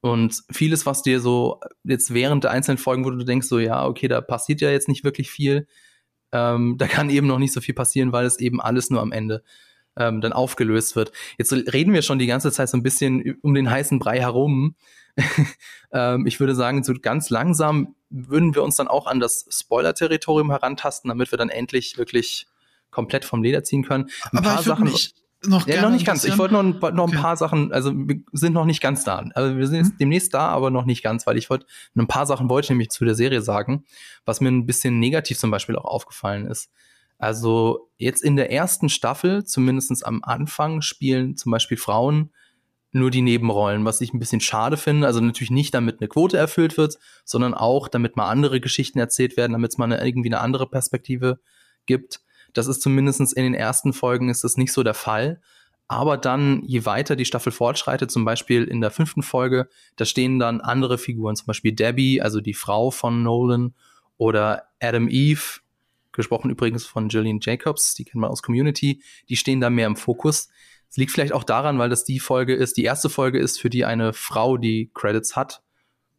Und vieles, was dir so jetzt während der einzelnen Folgen, wo du denkst, so, ja, okay, da passiert ja jetzt nicht wirklich viel, ähm, da kann eben noch nicht so viel passieren, weil es eben alles nur am Ende ähm, dann aufgelöst wird. Jetzt reden wir schon die ganze Zeit so ein bisschen um den heißen Brei herum. ähm, ich würde sagen, so ganz langsam würden wir uns dann auch an das Spoiler-Territorium herantasten, damit wir dann endlich wirklich komplett vom Leder ziehen können. Ein Aber paar Sachen. Nicht noch, ja, noch nicht ganz. Ich wollte noch, noch okay. ein paar Sachen, also wir sind noch nicht ganz da. Also wir sind jetzt mhm. demnächst da, aber noch nicht ganz, weil ich wollte, ein paar Sachen wollte ich nämlich zu der Serie sagen, was mir ein bisschen negativ zum Beispiel auch aufgefallen ist. Also jetzt in der ersten Staffel, zumindestens am Anfang, spielen zum Beispiel Frauen nur die Nebenrollen, was ich ein bisschen schade finde. Also natürlich nicht, damit eine Quote erfüllt wird, sondern auch, damit mal andere Geschichten erzählt werden, damit es mal eine, irgendwie eine andere Perspektive gibt. Das ist zumindest in den ersten Folgen ist das nicht so der Fall. Aber dann, je weiter die Staffel fortschreitet, zum Beispiel in der fünften Folge, da stehen dann andere Figuren, zum Beispiel Debbie, also die Frau von Nolan, oder Adam Eve, gesprochen übrigens von Jillian Jacobs, die kennt man aus Community, die stehen da mehr im Fokus. Es liegt vielleicht auch daran, weil das die Folge ist, die erste Folge ist, für die eine Frau die Credits hat.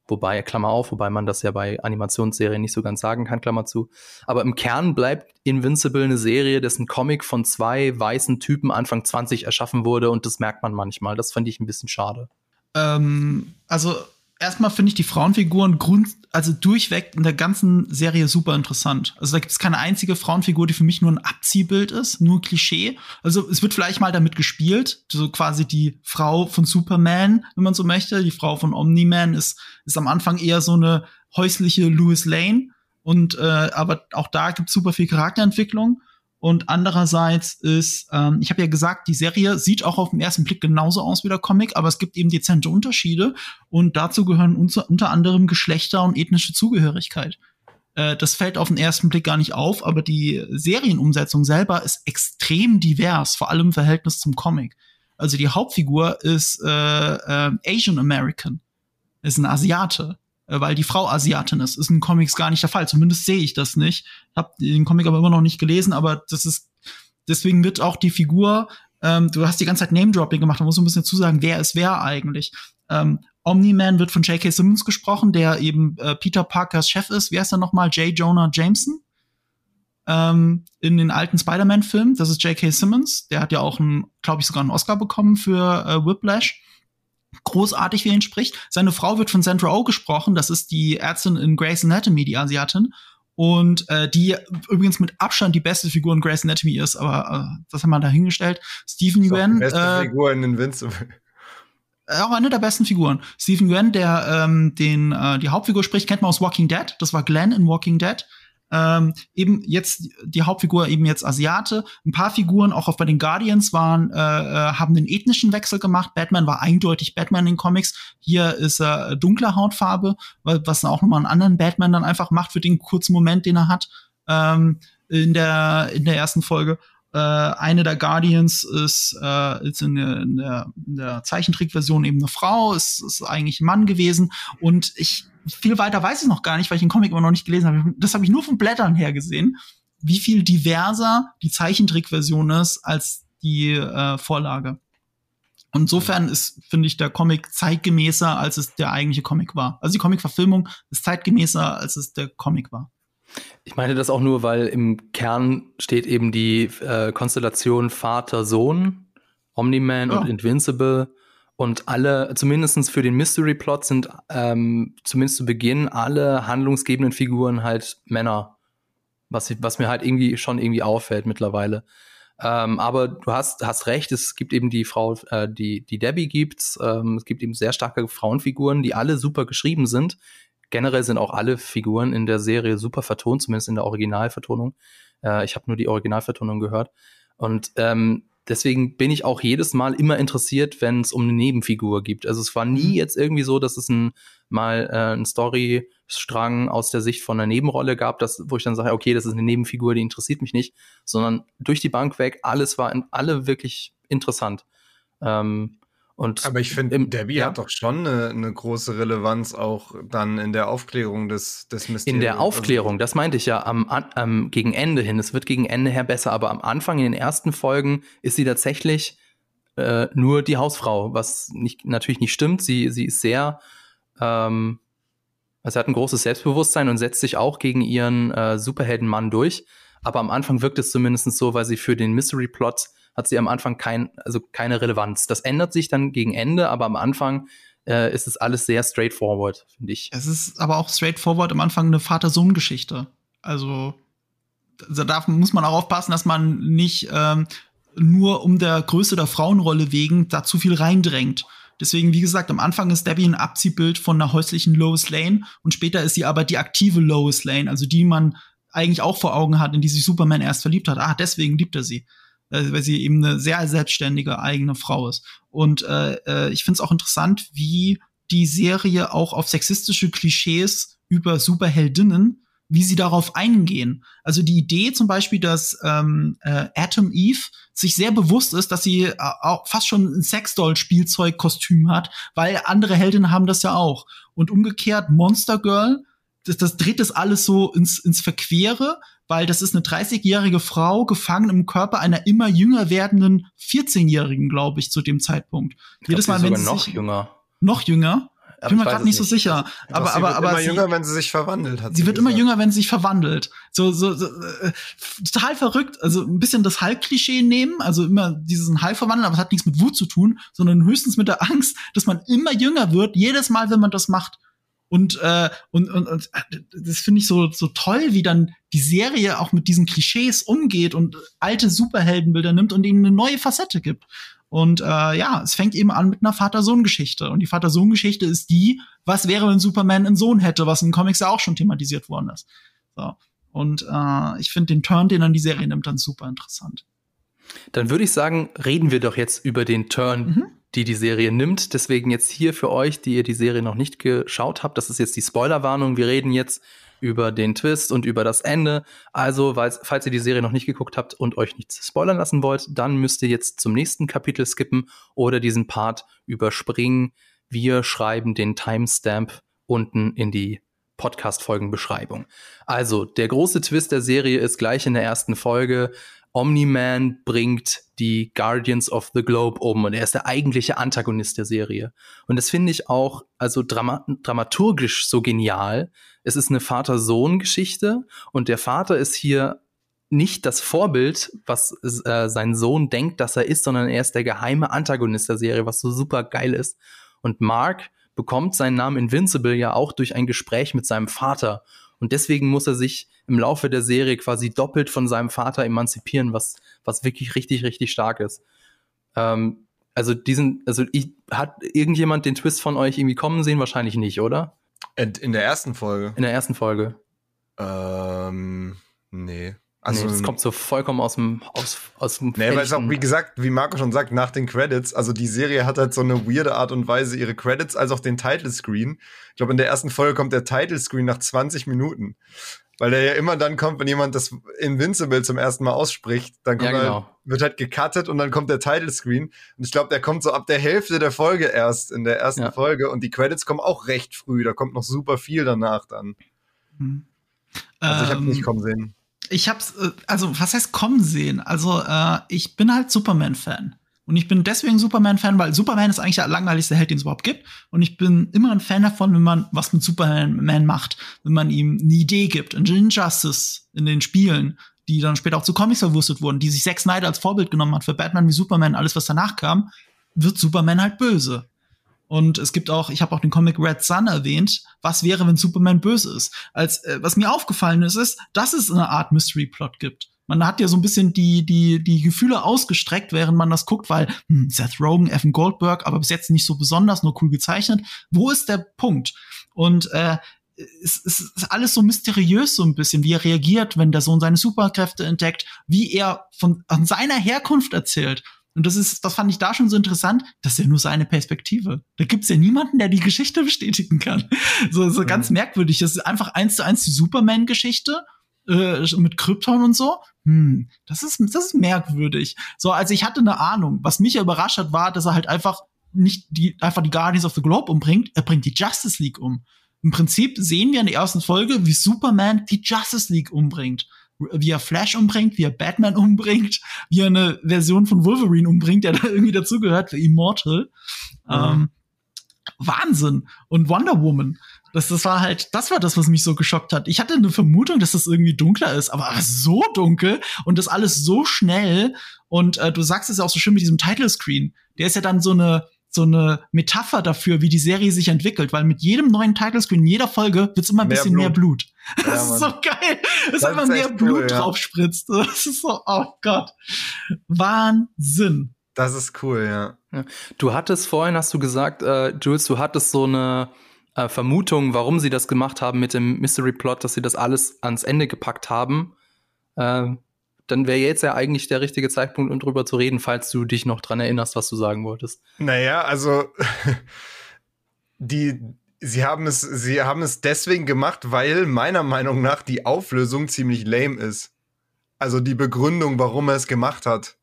Wobei, Klammer auf, wobei man das ja bei Animationsserien nicht so ganz sagen kann, Klammer zu. Aber im Kern bleibt Invincible eine Serie, dessen Comic von zwei weißen Typen Anfang 20 erschaffen wurde und das merkt man manchmal. Das fand ich ein bisschen schade. Ähm, also erstmal finde ich die Frauenfiguren grund, also durchweg in der ganzen Serie super interessant. Also da gibt es keine einzige Frauenfigur, die für mich nur ein Abziehbild ist, nur ein Klischee. Also es wird vielleicht mal damit gespielt, so quasi die Frau von Superman, wenn man so möchte. Die Frau von Omni-Man ist, ist am Anfang eher so eine häusliche Louis Lane. Und äh, aber auch da gibt es super viel Charakterentwicklung. Und andererseits ist, ähm, ich habe ja gesagt, die Serie sieht auch auf den ersten Blick genauso aus wie der Comic, aber es gibt eben dezente Unterschiede. Und dazu gehören unter, unter anderem Geschlechter und ethnische Zugehörigkeit. Äh, das fällt auf den ersten Blick gar nicht auf, aber die Serienumsetzung selber ist extrem divers, vor allem im Verhältnis zum Comic. Also die Hauptfigur ist äh, äh, Asian American, ist ein Asiate. Äh, weil die Frau Asiatin ist. Ist in Comics gar nicht der Fall. Zumindest sehe ich das nicht. Ich habe den Comic aber immer noch nicht gelesen, aber das ist deswegen wird auch die Figur. Ähm, du hast die ganze Zeit Name Dropping gemacht. Da muss man ein bisschen dazu sagen, wer ist wer eigentlich. Ähm, Omni-Man wird von J.K. Simmons gesprochen, der eben äh, Peter Parkers Chef ist. Wie heißt er nochmal? J. Jonah Jameson. Ähm, in den alten Spider-Man-Filmen. Das ist J.K. Simmons. Der hat ja auch, glaube ich, sogar einen Oscar bekommen für äh, Whiplash großartig, wie er ihn spricht. Seine Frau wird von Sandra Oh gesprochen. Das ist die Ärztin in Grey's Anatomy, die Asiatin. Und äh, die übrigens mit Abstand die beste Figur in Grey's Anatomy ist, aber äh, das haben wir dahingestellt. Stephen Yuen. Die beste äh, Figur in Invincible. Äh, auch eine der besten Figuren. Stephen Yuen, der ähm, den äh, die Hauptfigur spricht, kennt man aus Walking Dead. Das war Glenn in Walking Dead. Ähm, eben jetzt die Hauptfigur eben jetzt Asiate. Ein paar Figuren, auch bei den Guardians, waren äh, äh, haben den ethnischen Wechsel gemacht. Batman war eindeutig Batman in den Comics. Hier ist er äh, dunkler Hautfarbe, was auch nochmal einen anderen Batman dann einfach macht für den kurzen Moment, den er hat ähm, in der in der ersten Folge. Äh, eine der Guardians ist, äh, ist in, der, in, der, in der Zeichentrickversion eben eine Frau, ist, ist eigentlich ein Mann gewesen. Und ich viel weiter weiß ich noch gar nicht, weil ich den Comic immer noch nicht gelesen habe. Das habe ich nur von Blättern her gesehen, wie viel diverser die Zeichentrickversion ist als die äh, Vorlage. Und insofern ist, finde ich, der Comic zeitgemäßer, als es der eigentliche Comic war. Also die Comic-Verfilmung ist zeitgemäßer, als es der Comic war. Ich meine das auch nur, weil im Kern steht eben die äh, Konstellation Vater-Sohn, Omni-Man ja. und Invincible. Und alle, zumindestens für den Mystery-Plot, sind ähm, zumindest zu Beginn alle handlungsgebenden Figuren halt Männer. Was, was mir halt irgendwie schon irgendwie auffällt mittlerweile. Ähm, aber du hast, hast recht, es gibt eben die Frau, äh, die, die Debbie gibt's. Ähm, es gibt eben sehr starke Frauenfiguren, die alle super geschrieben sind. Generell sind auch alle Figuren in der Serie super vertont, zumindest in der Originalvertonung. Äh, ich habe nur die Originalvertonung gehört. Und ähm, deswegen bin ich auch jedes Mal immer interessiert, wenn es um eine Nebenfigur gibt. Also es war nie mhm. jetzt irgendwie so, dass es ein, mal äh, ein Storystrang aus der Sicht von einer Nebenrolle gab, das, wo ich dann sage, okay, das ist eine Nebenfigur, die interessiert mich nicht, sondern durch die Bank weg, alles war in, alle wirklich interessant. Ähm, und Aber ich finde, Debbie ja? hat doch schon eine, eine, große Relevanz auch dann in der Aufklärung des, des Mysteriums. In der also Aufklärung, das meinte ich ja am, am, gegen Ende hin. Es wird gegen Ende her besser, aber am Anfang, in den ersten Folgen, ist sie tatsächlich äh, nur die Hausfrau, was nicht, natürlich nicht stimmt. Sie, sie ist sehr, ähm, also hat ein großes Selbstbewusstsein und setzt sich auch gegen ihren äh, Superheldenmann durch. Aber am Anfang wirkt es zumindest so, weil sie für den Mystery-Plot hat sie am Anfang kein, also keine Relevanz. Das ändert sich dann gegen Ende, aber am Anfang äh, ist es alles sehr straightforward, finde ich. Es ist aber auch straightforward am Anfang eine Vater-Sohn-Geschichte. Also da muss man auch aufpassen, dass man nicht ähm, nur um der Größe der Frauenrolle wegen da zu viel reindrängt. Deswegen, wie gesagt, am Anfang ist Debbie ein Abziehbild von einer häuslichen Lois Lane und später ist sie aber die aktive Lois Lane, also die man eigentlich auch vor Augen hat, in die sich Superman erst verliebt hat. Ah, deswegen liebt er sie. Äh, weil sie eben eine sehr selbstständige eigene Frau ist. Und äh, äh ich finde es auch interessant, wie die Serie auch auf sexistische Klischees über Superheldinnen wie sie darauf eingehen. Also die Idee zum Beispiel, dass ähm, äh, Atom Eve sich sehr bewusst ist, dass sie äh, auch fast schon ein Sexdoll-Spielzeugkostüm hat, weil andere Heldinnen haben das ja auch. Und umgekehrt Monster Girl, das, das dreht das alles so ins, ins Verquere, weil das ist eine 30-jährige Frau gefangen im Körper einer immer jünger werdenden 14-jährigen, glaube ich, zu dem Zeitpunkt. Ich Jedes Mal, wenn sie noch jünger. Noch jünger? ich bin mir gerade nicht so sicher. Aber, aber, wird aber immer sie, jünger, wenn sie sich verwandelt hat. Sie, sie wird gesagt. immer jünger, wenn sie sich verwandelt. So, so, so äh, total verrückt. Also ein bisschen das Hulk-Klischee nehmen, also immer diesen Hulk verwandeln, aber es hat nichts mit Wut zu tun, sondern höchstens mit der Angst, dass man immer jünger wird, jedes Mal, wenn man das macht. Und, äh, und, und, und äh, das finde ich so, so toll, wie dann die Serie auch mit diesen Klischees umgeht und alte Superheldenbilder nimmt und ihnen eine neue Facette gibt. Und äh, ja, es fängt eben an mit einer Vater-Sohn-Geschichte. Und die Vater-Sohn-Geschichte ist die, was wäre, wenn Superman einen Sohn hätte, was in Comics ja auch schon thematisiert worden ist. So. Und äh, ich finde den Turn, den dann die Serie nimmt, dann super interessant. Dann würde ich sagen, reden wir doch jetzt über den Turn, mhm. die die Serie nimmt. Deswegen jetzt hier für euch, die ihr die Serie noch nicht geschaut habt, das ist jetzt die Spoilerwarnung. Wir reden jetzt über den Twist und über das Ende. Also, falls ihr die Serie noch nicht geguckt habt und euch nichts spoilern lassen wollt, dann müsst ihr jetzt zum nächsten Kapitel skippen oder diesen Part überspringen. Wir schreiben den Timestamp unten in die Podcast-Folgenbeschreibung. Also, der große Twist der Serie ist gleich in der ersten Folge. Omni-Man bringt die Guardians of the Globe um und er ist der eigentliche Antagonist der Serie. Und das finde ich auch also drama dramaturgisch so genial. Es ist eine Vater-Sohn-Geschichte und der Vater ist hier nicht das Vorbild, was äh, sein Sohn denkt, dass er ist, sondern er ist der geheime Antagonist der Serie, was so super geil ist. Und Mark bekommt seinen Namen Invincible ja auch durch ein Gespräch mit seinem Vater. Und deswegen muss er sich im Laufe der Serie quasi doppelt von seinem Vater emanzipieren, was, was wirklich richtig, richtig stark ist. Ähm, also diesen, also ich, hat irgendjemand den Twist von euch irgendwie kommen sehen? Wahrscheinlich nicht, oder? In der ersten Folge. In der ersten Folge. Ähm, nee. Also, nee, das kommt so vollkommen aus dem aus, aus dem Nee, weil es auch, wie gesagt, wie Marco schon sagt, nach den Credits, also die Serie hat halt so eine weirde Art und Weise, ihre Credits als auch den Title Screen. Ich glaube, in der ersten Folge kommt der Title Screen nach 20 Minuten. Weil der ja immer dann kommt, wenn jemand das Invincible zum ersten Mal ausspricht, dann ja, genau. halt, wird halt gecuttet und dann kommt der Title Screen. Und ich glaube, der kommt so ab der Hälfte der Folge erst in der ersten ja. Folge und die Credits kommen auch recht früh. Da kommt noch super viel danach dann. Mhm. Also ich habe ähm, nicht kommen sehen ich hab's, äh, also was heißt kommen sehen? Also äh, ich bin halt Superman-Fan. Und ich bin deswegen Superman-Fan, weil Superman ist eigentlich der langweiligste Held, den es überhaupt gibt. Und ich bin immer ein Fan davon, wenn man was mit Superman macht, wenn man ihm eine Idee gibt. In Injustice, in den Spielen, die dann später auch zu Comics verwurstet wurden, die sich Zack Snyder als Vorbild genommen hat für Batman wie Superman, alles was danach kam, wird Superman halt böse. Und es gibt auch, ich habe auch den Comic Red Sun erwähnt, was wäre, wenn Superman böse ist. Als äh, was mir aufgefallen ist, ist, dass es eine Art Mystery Plot gibt. Man hat ja so ein bisschen die die die Gefühle ausgestreckt, während man das guckt, weil hm, Seth Rogen, Evan Goldberg, aber bis jetzt nicht so besonders, nur cool gezeichnet. Wo ist der Punkt? Und äh, es, es ist alles so mysteriös so ein bisschen, wie er reagiert, wenn der Sohn seine Superkräfte entdeckt, wie er von an seiner Herkunft erzählt. Und das ist, das fand ich da schon so interessant, das ist ja nur seine Perspektive. Da gibt's ja niemanden, der die Geschichte bestätigen kann. So, so mhm. ganz merkwürdig. Das ist einfach eins zu eins die Superman-Geschichte äh, mit Krypton und so. Hm, das ist, das ist merkwürdig. So, also ich hatte eine Ahnung. Was mich ja überrascht hat, war, dass er halt einfach nicht die, einfach die Guardians of the Globe umbringt, er bringt die Justice League um. Im Prinzip sehen wir in der ersten Folge, wie Superman die Justice League umbringt wie er Flash umbringt, wie er Batman umbringt, wie er eine Version von Wolverine umbringt, der da irgendwie dazugehört, für Immortal. Mhm. Ähm, Wahnsinn. Und Wonder Woman. Das, das war halt, das war das, was mich so geschockt hat. Ich hatte eine Vermutung, dass das irgendwie dunkler ist, aber so dunkel und das alles so schnell. Und äh, du sagst es ja auch so schön mit diesem Title Screen. Der ist ja dann so eine, so eine Metapher dafür, wie die Serie sich entwickelt, weil mit jedem neuen Title Screen, in jeder Folge wird's immer ein mehr bisschen Blut. mehr Blut. Ja, das ist so geil, dass das einfach mehr Blut cool, ja. drauf spritzt. Das ist so, oh Gott. Wahnsinn. Das ist cool, ja. ja. Du hattest vorhin, hast du gesagt, äh, Jules, du hattest so eine äh, Vermutung, warum sie das gemacht haben mit dem Mystery Plot, dass sie das alles ans Ende gepackt haben. Äh, dann wäre jetzt ja eigentlich der richtige Zeitpunkt, um drüber zu reden, falls du dich noch dran erinnerst, was du sagen wolltest. Naja, also die, sie haben es, sie haben es deswegen gemacht, weil meiner Meinung nach die Auflösung ziemlich lame ist. Also die Begründung, warum er es gemacht hat.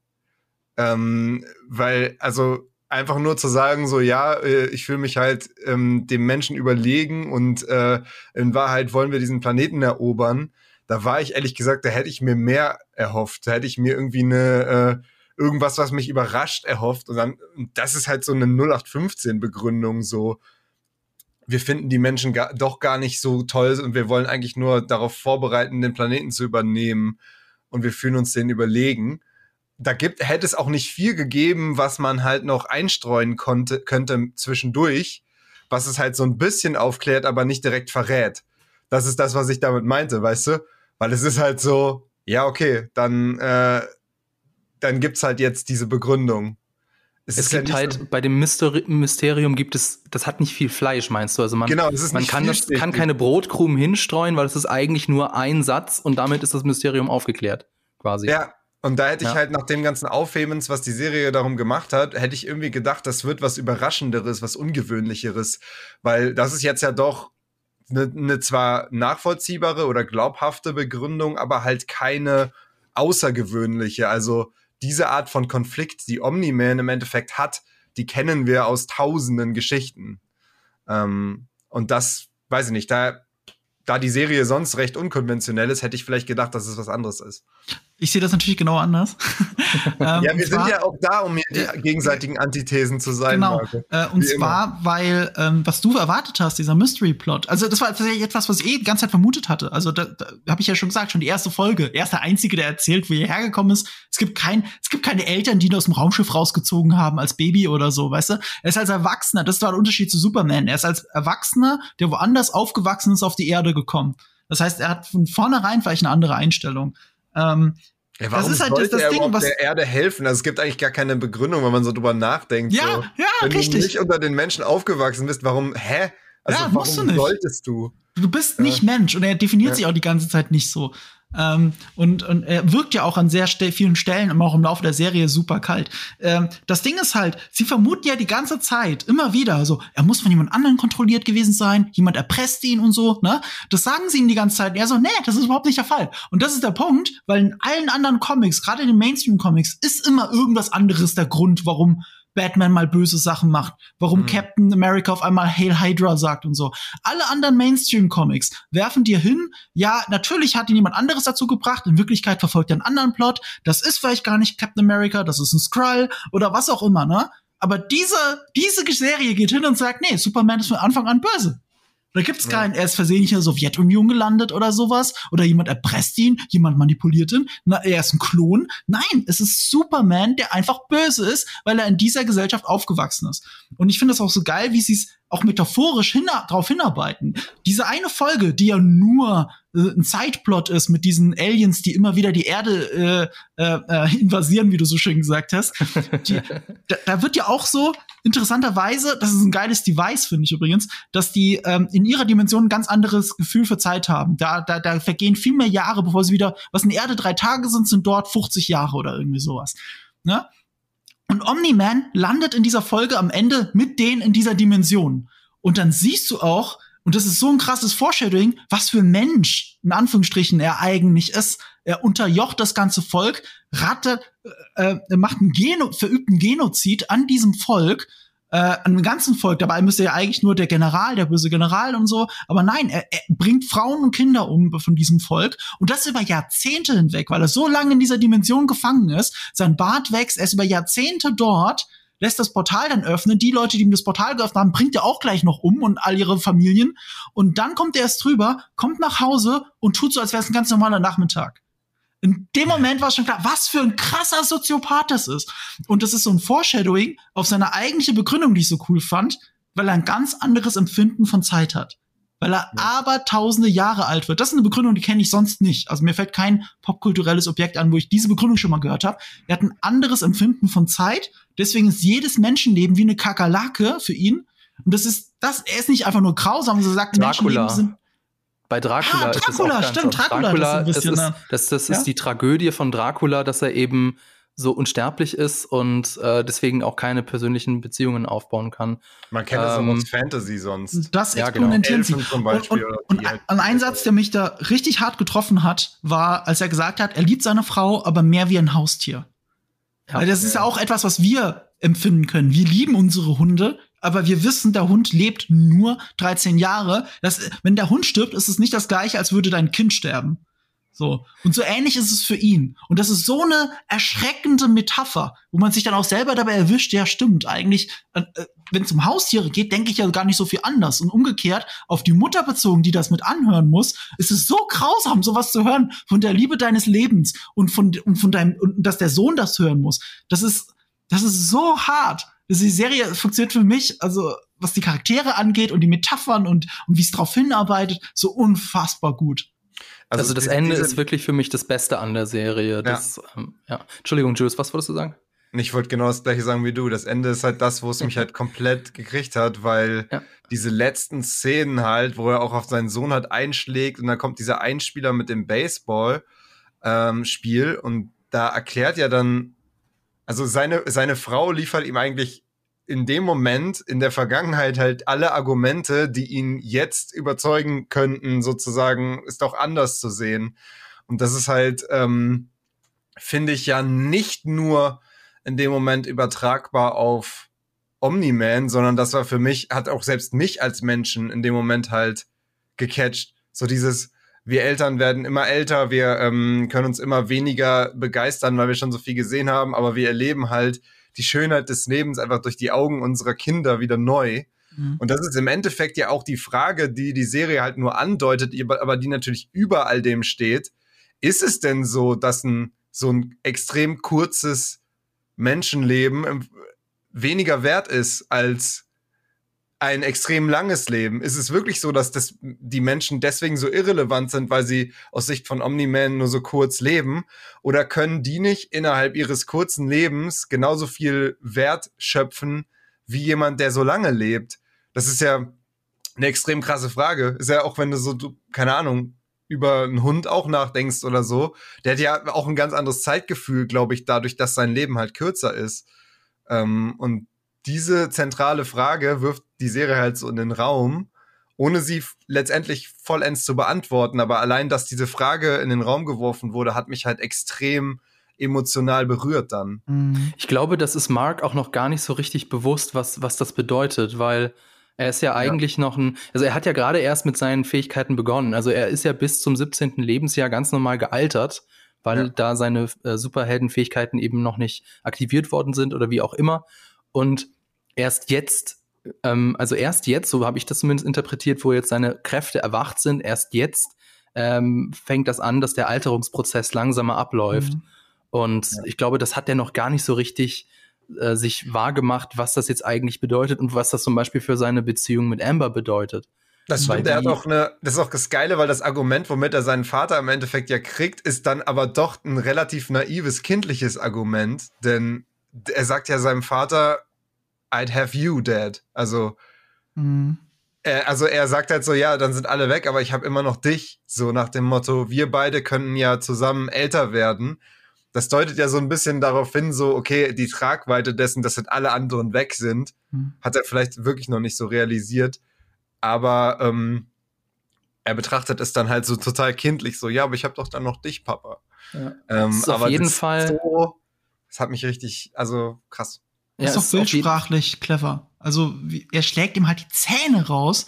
Ähm, weil, also einfach nur zu sagen, so ja, äh, ich fühle mich halt ähm, dem Menschen überlegen und äh, in Wahrheit wollen wir diesen Planeten erobern. Da war ich ehrlich gesagt, da hätte ich mir mehr erhofft. Da hätte ich mir irgendwie eine äh, irgendwas, was mich überrascht, erhofft. Und dann, das ist halt so eine 0815-Begründung, so wir finden die Menschen gar, doch gar nicht so toll und wir wollen eigentlich nur darauf vorbereiten, den Planeten zu übernehmen und wir fühlen uns den überlegen da gibt, hätte es auch nicht viel gegeben, was man halt noch einstreuen konnte, könnte zwischendurch, was es halt so ein bisschen aufklärt, aber nicht direkt verrät. Das ist das, was ich damit meinte, weißt du? Weil es ist halt so, ja, okay, dann, äh, dann gibt's halt jetzt diese Begründung. Es, es gibt ja halt, so bei dem Mysteri Mysterium gibt es, das hat nicht viel Fleisch, meinst du? Also man, genau, man kann, das, kann keine Brotkrumen hinstreuen, weil es ist eigentlich nur ein Satz und damit ist das Mysterium aufgeklärt, quasi. Ja, und da hätte ja. ich halt nach dem ganzen Aufhebens, was die Serie darum gemacht hat, hätte ich irgendwie gedacht, das wird was Überraschenderes, was Ungewöhnlicheres. Weil das ist jetzt ja doch eine ne zwar nachvollziehbare oder glaubhafte Begründung, aber halt keine außergewöhnliche. Also diese Art von Konflikt, die Omni-Man im Endeffekt hat, die kennen wir aus tausenden Geschichten. Ähm, und das, weiß ich nicht, da da die Serie sonst recht unkonventionell ist, hätte ich vielleicht gedacht, dass es was anderes ist. Ich sehe das natürlich genau anders. ähm, ja, wir sind ja auch da, um hier die gegenseitigen Antithesen zu sein. Genau. Äh, und zwar, immer. weil, ähm, was du erwartet hast, dieser Mystery-Plot, also das war tatsächlich etwas, was ich eh die ganze Zeit vermutet hatte. Also da, da habe ich ja schon gesagt, schon die erste Folge. Er ist der Einzige, der erzählt, wie er hergekommen ist. Es gibt kein, es gibt keine Eltern, die ihn aus dem Raumschiff rausgezogen haben als Baby oder so, weißt du? Er ist als Erwachsener, das war der Unterschied zu Superman. Er ist als Erwachsener, der woanders aufgewachsen ist, auf die Erde gekommen. Das heißt, er hat von vornherein vielleicht eine andere Einstellung. Ähm, ja, warum das ist halt das, das Ding, was der Erde helfen? Also es gibt eigentlich gar keine Begründung, wenn man so drüber nachdenkt. Ja, so. ja, wenn richtig. Wenn du nicht unter den Menschen aufgewachsen bist, warum, hä? Also ja, warum solltest du? Du bist nicht Mensch und er definiert ja. sich auch die ganze Zeit nicht so. Ähm, und, und er wirkt ja auch an sehr vielen Stellen, immer auch im Laufe der Serie, super kalt. Ähm, das Ding ist halt, sie vermuten ja die ganze Zeit, immer wieder, so, er muss von jemand anderem kontrolliert gewesen sein, jemand erpresst ihn und so, ne? Das sagen sie ihm die ganze Zeit. Und er so, nee, das ist überhaupt nicht der Fall. Und das ist der Punkt, weil in allen anderen Comics, gerade in den Mainstream-Comics, ist immer irgendwas anderes der Grund, warum Batman mal böse Sachen macht, warum mhm. Captain America auf einmal Hail Hydra sagt und so. Alle anderen Mainstream-Comics werfen dir hin, ja, natürlich hat ihn jemand anderes dazu gebracht, in Wirklichkeit verfolgt er einen anderen Plot, das ist vielleicht gar nicht Captain America, das ist ein Skrull oder was auch immer, ne? Aber diese, diese Serie geht hin und sagt, nee, Superman ist von Anfang an böse. Da gibt's keinen, er ist versehentlich in der Sowjetunion gelandet oder sowas. Oder jemand erpresst ihn, jemand manipuliert ihn. Na, er ist ein Klon. Nein, es ist Superman, der einfach böse ist, weil er in dieser Gesellschaft aufgewachsen ist. Und ich finde das auch so geil, wie sie es auch metaphorisch hin darauf hinarbeiten. Diese eine Folge, die ja nur äh, ein Zeitplot ist mit diesen Aliens, die immer wieder die Erde äh, äh, äh invasieren, wie du so schön gesagt hast. Die, da, da, wird ja auch so interessanterweise, das ist ein geiles Device, finde ich übrigens, dass die ähm, in ihrer Dimension ein ganz anderes Gefühl für Zeit haben. Da, da, da vergehen viel mehr Jahre, bevor sie wieder, was in Erde drei Tage sind, sind dort 50 Jahre oder irgendwie sowas. Ne? Und Omni-Man landet in dieser Folge am Ende mit denen in dieser Dimension. Und dann siehst du auch, und das ist so ein krasses Foreshadowing, was für ein Mensch, in Anführungsstrichen, er eigentlich ist. Er unterjocht das ganze Volk, ratte, äh, äh, macht einen Geno verübt einen Genozid an diesem Volk äh, an dem ganzen Volk. Dabei müsste ja eigentlich nur der General, der böse General und so. Aber nein, er, er bringt Frauen und Kinder um von diesem Volk. Und das über Jahrzehnte hinweg, weil er so lange in dieser Dimension gefangen ist. Sein Bart wächst, er ist über Jahrzehnte dort. lässt das Portal dann öffnen. Die Leute, die ihm das Portal geöffnet haben, bringt er auch gleich noch um und all ihre Familien. Und dann kommt er erst drüber, kommt nach Hause und tut so, als wäre es ein ganz normaler Nachmittag. In dem Moment war schon klar, was für ein krasser Soziopath das ist. Und das ist so ein Foreshadowing auf seine eigentliche Begründung, die ich so cool fand, weil er ein ganz anderes Empfinden von Zeit hat. Weil er ja. aber tausende Jahre alt wird. Das ist eine Begründung, die kenne ich sonst nicht. Also mir fällt kein popkulturelles Objekt an, wo ich diese Begründung schon mal gehört habe. Er hat ein anderes Empfinden von Zeit. Deswegen ist jedes Menschenleben wie eine Kakerlake für ihn. Und das ist, das, er ist nicht einfach nur grausam, so sagt Dracula. Menschenleben sind bei Dracula, ah, Dracula ist stimmt, Dracula, Dracula ist, bisschen, ist, das, das ja? ist die Tragödie von Dracula, dass er eben so unsterblich ist und äh, deswegen auch keine persönlichen Beziehungen aufbauen kann. Man kennt es ähm, auch aus Fantasy sonst. Das ja, exponentieren genau. sie. Und, und, und halt ein, ein Satz, der mich da richtig hart getroffen hat, war, als er gesagt hat, er liebt seine Frau, aber mehr wie ein Haustier. Ja, Weil das ist ja auch etwas, was wir empfinden können. Wir lieben unsere Hunde, aber wir wissen, der Hund lebt nur 13 Jahre. Das, wenn der Hund stirbt, ist es nicht das gleiche, als würde dein Kind sterben. So. Und so ähnlich ist es für ihn. Und das ist so eine erschreckende Metapher, wo man sich dann auch selber dabei erwischt, ja, stimmt, eigentlich, äh, äh wenn es um Haustiere geht, denke ich ja gar nicht so viel anders. Und umgekehrt, auf die Mutter bezogen, die das mit anhören muss, ist es so grausam, sowas zu hören von der Liebe deines Lebens und von, und von deinem, und dass der Sohn das hören muss. Das ist, das ist so hart die Serie funktioniert für mich, also was die Charaktere angeht und die Metaphern und, und wie es darauf hinarbeitet, so unfassbar gut. Also, also das Ende ist wirklich für mich das Beste an der Serie. Das, ja. Ähm, ja. Entschuldigung, Jules, was wolltest du sagen? Ich wollte genau das gleiche sagen wie du. Das Ende ist halt das, wo es mich halt komplett gekriegt hat, weil ja. diese letzten Szenen halt, wo er auch auf seinen Sohn halt einschlägt und dann kommt dieser Einspieler mit dem Baseball-Spiel ähm, und da erklärt ja dann also seine, seine Frau liefert ihm eigentlich in dem Moment in der Vergangenheit halt alle Argumente, die ihn jetzt überzeugen könnten, sozusagen, ist auch anders zu sehen. Und das ist halt, ähm, finde ich ja nicht nur in dem Moment übertragbar auf Omni-Man, sondern das war für mich, hat auch selbst mich als Menschen in dem Moment halt gecatcht. So dieses, wir Eltern werden immer älter, wir ähm, können uns immer weniger begeistern, weil wir schon so viel gesehen haben, aber wir erleben halt die Schönheit des Lebens einfach durch die Augen unserer Kinder wieder neu. Mhm. Und das ist im Endeffekt ja auch die Frage, die die Serie halt nur andeutet, aber die natürlich über all dem steht. Ist es denn so, dass ein so ein extrem kurzes Menschenleben ähm, weniger wert ist als ein extrem langes Leben. Ist es wirklich so, dass das, die Menschen deswegen so irrelevant sind, weil sie aus Sicht von Omni-Man nur so kurz leben? Oder können die nicht innerhalb ihres kurzen Lebens genauso viel Wert schöpfen wie jemand, der so lange lebt? Das ist ja eine extrem krasse Frage. Ist ja auch, wenn du so, du, keine Ahnung, über einen Hund auch nachdenkst oder so, der hat ja auch ein ganz anderes Zeitgefühl, glaube ich, dadurch, dass sein Leben halt kürzer ist. Ähm, und diese zentrale Frage wirft die Serie halt so in den Raum, ohne sie letztendlich vollends zu beantworten. Aber allein, dass diese Frage in den Raum geworfen wurde, hat mich halt extrem emotional berührt dann. Mhm. Ich glaube, das ist Mark auch noch gar nicht so richtig bewusst, was, was das bedeutet, weil er ist ja eigentlich ja. noch ein, also er hat ja gerade erst mit seinen Fähigkeiten begonnen. Also er ist ja bis zum 17. Lebensjahr ganz normal gealtert, weil ja. da seine äh, Superheldenfähigkeiten eben noch nicht aktiviert worden sind oder wie auch immer. Und erst jetzt, ähm, also erst jetzt, so habe ich das zumindest interpretiert, wo jetzt seine Kräfte erwacht sind, erst jetzt ähm, fängt das an, dass der Alterungsprozess langsamer abläuft. Mhm. Und ja. ich glaube, das hat er noch gar nicht so richtig äh, sich wahrgemacht, was das jetzt eigentlich bedeutet und was das zum Beispiel für seine Beziehung mit Amber bedeutet. Das stimmt, er hat auch eine, das ist auch das Geile, weil das Argument, womit er seinen Vater im Endeffekt ja kriegt, ist dann aber doch ein relativ naives, kindliches Argument, denn er sagt ja seinem Vater, I'd have you, Dad. Also, mhm. er, also er sagt halt so, ja, dann sind alle weg, aber ich habe immer noch dich. So nach dem Motto, wir beide können ja zusammen älter werden. Das deutet ja so ein bisschen darauf hin, so, okay, die Tragweite dessen, dass halt alle anderen weg sind, mhm. hat er vielleicht wirklich noch nicht so realisiert. Aber ähm, er betrachtet es dann halt so total kindlich, so, ja, aber ich habe doch dann noch dich, Papa. Ja. Ähm, auf jeden Fall. So, das hat mich richtig, also krass. Ja, ist doch bildsprachlich clever. Also wie, er schlägt ihm halt die Zähne raus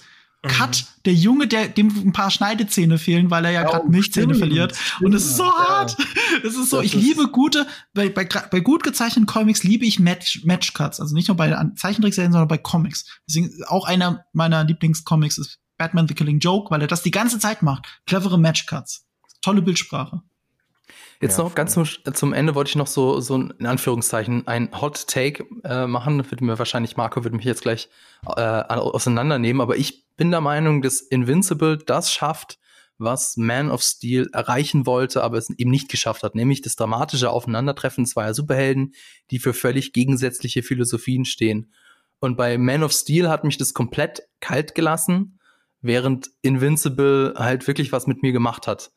Cut, der Junge, der dem ein paar Schneidezähne fehlen, weil er ja gerade oh, Milchzähne verliert. Stimmt, und es ist so ja. hart. Es ist so, das ich ist liebe gute, bei, bei, bei gut gezeichneten Comics liebe ich Match, Match Cuts. Also nicht nur bei Zeichentrickserien, sondern bei Comics. Deswegen auch einer meiner Lieblingscomics ist Batman the Killing Joke, weil er das die ganze Zeit macht. Clevere Match Cuts. Tolle Bildsprache. Jetzt ja, noch ganz zum, zum, Ende wollte ich noch so, so in Anführungszeichen ein Hot Take äh, machen. Würde mir wahrscheinlich, Marco würde mich jetzt gleich äh, auseinandernehmen, aber ich bin der Meinung, dass Invincible das schafft, was Man of Steel erreichen wollte, aber es eben nicht geschafft hat, nämlich das dramatische Aufeinandertreffen zweier Superhelden, die für völlig gegensätzliche Philosophien stehen. Und bei Man of Steel hat mich das komplett kalt gelassen, während Invincible halt wirklich was mit mir gemacht hat.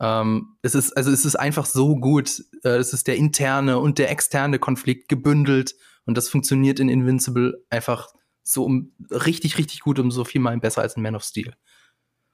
Ähm, es ist, also es ist einfach so gut. Äh, es ist der interne und der externe Konflikt gebündelt und das funktioniert in Invincible einfach so um, richtig, richtig gut um so viel mal besser als in Man of Steel.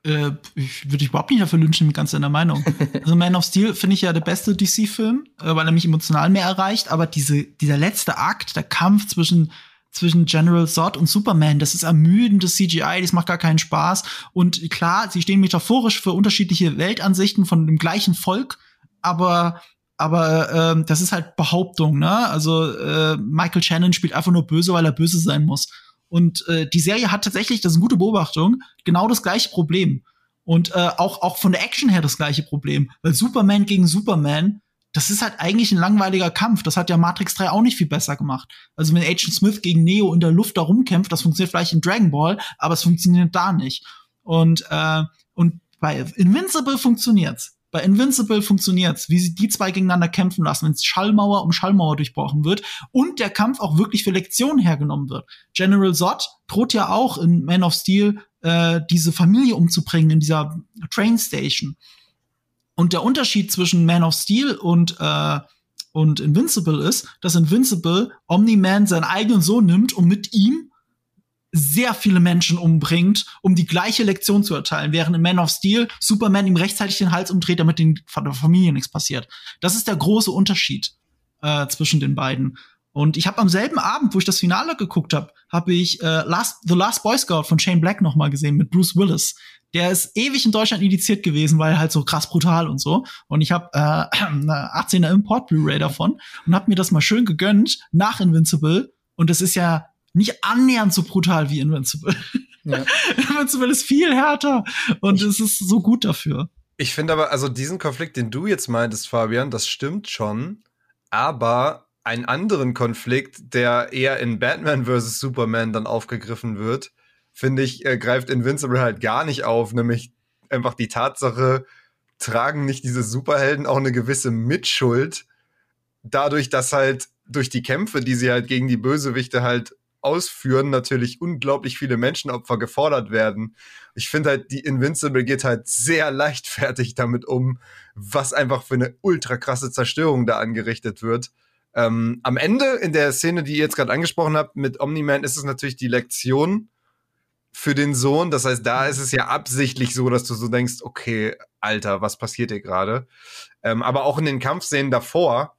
Äh, ich würde überhaupt nicht dafür lünschen, mit ganz deiner Meinung. also Man of Steel finde ich ja der beste DC-Film, äh, weil er mich emotional mehr erreicht, aber diese, dieser letzte Akt, der Kampf zwischen zwischen General Zod und Superman. Das ist ermüdendes CGI, das macht gar keinen Spaß. Und klar, sie stehen metaphorisch für unterschiedliche Weltansichten von dem gleichen Volk, aber aber ähm, das ist halt Behauptung, ne? Also äh, Michael Shannon spielt einfach nur böse, weil er böse sein muss. Und äh, die Serie hat tatsächlich, das ist eine gute Beobachtung, genau das gleiche Problem. Und äh, auch, auch von der Action her das gleiche Problem. Weil Superman gegen Superman das ist halt eigentlich ein langweiliger Kampf. Das hat ja Matrix 3 auch nicht viel besser gemacht. Also wenn Agent Smith gegen Neo in der Luft da rumkämpft, das funktioniert vielleicht in Dragon Ball, aber es funktioniert da nicht. Und, äh, und bei Invincible funktioniert's. Bei Invincible funktioniert's, wie sie die zwei gegeneinander kämpfen lassen, wenn Schallmauer um Schallmauer durchbrochen wird und der Kampf auch wirklich für Lektionen hergenommen wird. General Zod droht ja auch in Man of Steel äh, diese Familie umzubringen in dieser Train Station. Und der Unterschied zwischen Man of Steel und, äh, und Invincible ist, dass Invincible Omni-Man seinen eigenen Sohn nimmt und mit ihm sehr viele Menschen umbringt, um die gleiche Lektion zu erteilen, während in Man of Steel Superman ihm rechtzeitig den Hals umdreht, damit den der Familie nichts passiert. Das ist der große Unterschied äh, zwischen den beiden. Und ich habe am selben Abend, wo ich das Finale geguckt habe, habe ich äh, Last, The Last Boy Scout von Shane Black noch mal gesehen mit Bruce Willis. Der ist ewig in Deutschland indiziert gewesen, weil halt so krass brutal und so. Und ich habe äh, eine 18er Import Blu-ray davon und habe mir das mal schön gegönnt nach Invincible. Und das ist ja nicht annähernd so brutal wie Invincible. Ja. Invincible ist viel härter und ich, es ist so gut dafür. Ich finde aber, also diesen Konflikt, den du jetzt meintest, Fabian, das stimmt schon. Aber einen anderen Konflikt, der eher in Batman vs. Superman dann aufgegriffen wird, finde ich, äh, greift Invincible halt gar nicht auf, nämlich einfach die Tatsache, tragen nicht diese Superhelden auch eine gewisse Mitschuld dadurch, dass halt durch die Kämpfe, die sie halt gegen die Bösewichte halt ausführen, natürlich unglaublich viele Menschenopfer gefordert werden. Ich finde halt, die Invincible geht halt sehr leichtfertig damit um, was einfach für eine ultra krasse Zerstörung da angerichtet wird. Ähm, am Ende in der Szene, die ihr jetzt gerade angesprochen habt mit Omni-Man, ist es natürlich die Lektion, für den Sohn. Das heißt, da ist es ja absichtlich so, dass du so denkst, okay, Alter, was passiert hier gerade? Ähm, aber auch in den Kampfszenen davor,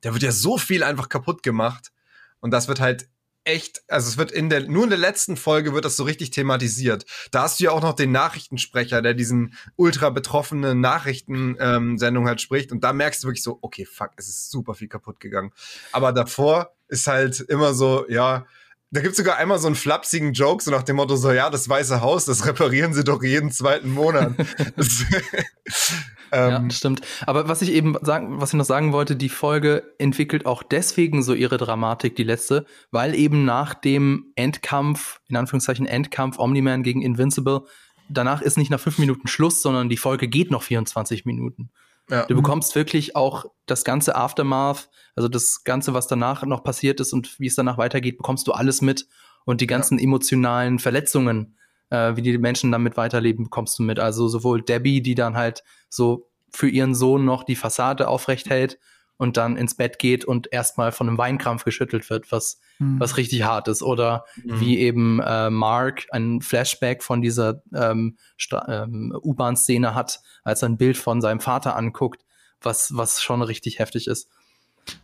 da wird ja so viel einfach kaputt gemacht. Und das wird halt echt, also es wird in der, nur in der letzten Folge wird das so richtig thematisiert. Da hast du ja auch noch den Nachrichtensprecher, der diesen ultra betroffenen Nachrichtensendung halt spricht. Und da merkst du wirklich so, okay, fuck, es ist super viel kaputt gegangen. Aber davor ist halt immer so, ja, da gibt's sogar einmal so einen flapsigen Joke, so nach dem Motto, so, ja, das Weiße Haus, das reparieren sie doch jeden zweiten Monat. ähm, ja, stimmt. Aber was ich eben sagen, was ich noch sagen wollte, die Folge entwickelt auch deswegen so ihre Dramatik, die letzte, weil eben nach dem Endkampf, in Anführungszeichen Endkampf Omni-Man gegen Invincible, danach ist nicht nach fünf Minuten Schluss, sondern die Folge geht noch 24 Minuten. Ja. Du bekommst wirklich auch das ganze Aftermath, also das Ganze, was danach noch passiert ist und wie es danach weitergeht, bekommst du alles mit. Und die ganzen ja. emotionalen Verletzungen, äh, wie die Menschen damit weiterleben, bekommst du mit. Also sowohl Debbie, die dann halt so für ihren Sohn noch die Fassade aufrecht hält und dann ins Bett geht und erstmal von einem Weinkrampf geschüttelt wird, was, mhm. was richtig hart ist. Oder mhm. wie eben äh, Mark ein Flashback von dieser ähm, ähm, U-Bahn-Szene hat, als er ein Bild von seinem Vater anguckt, was, was schon richtig heftig ist.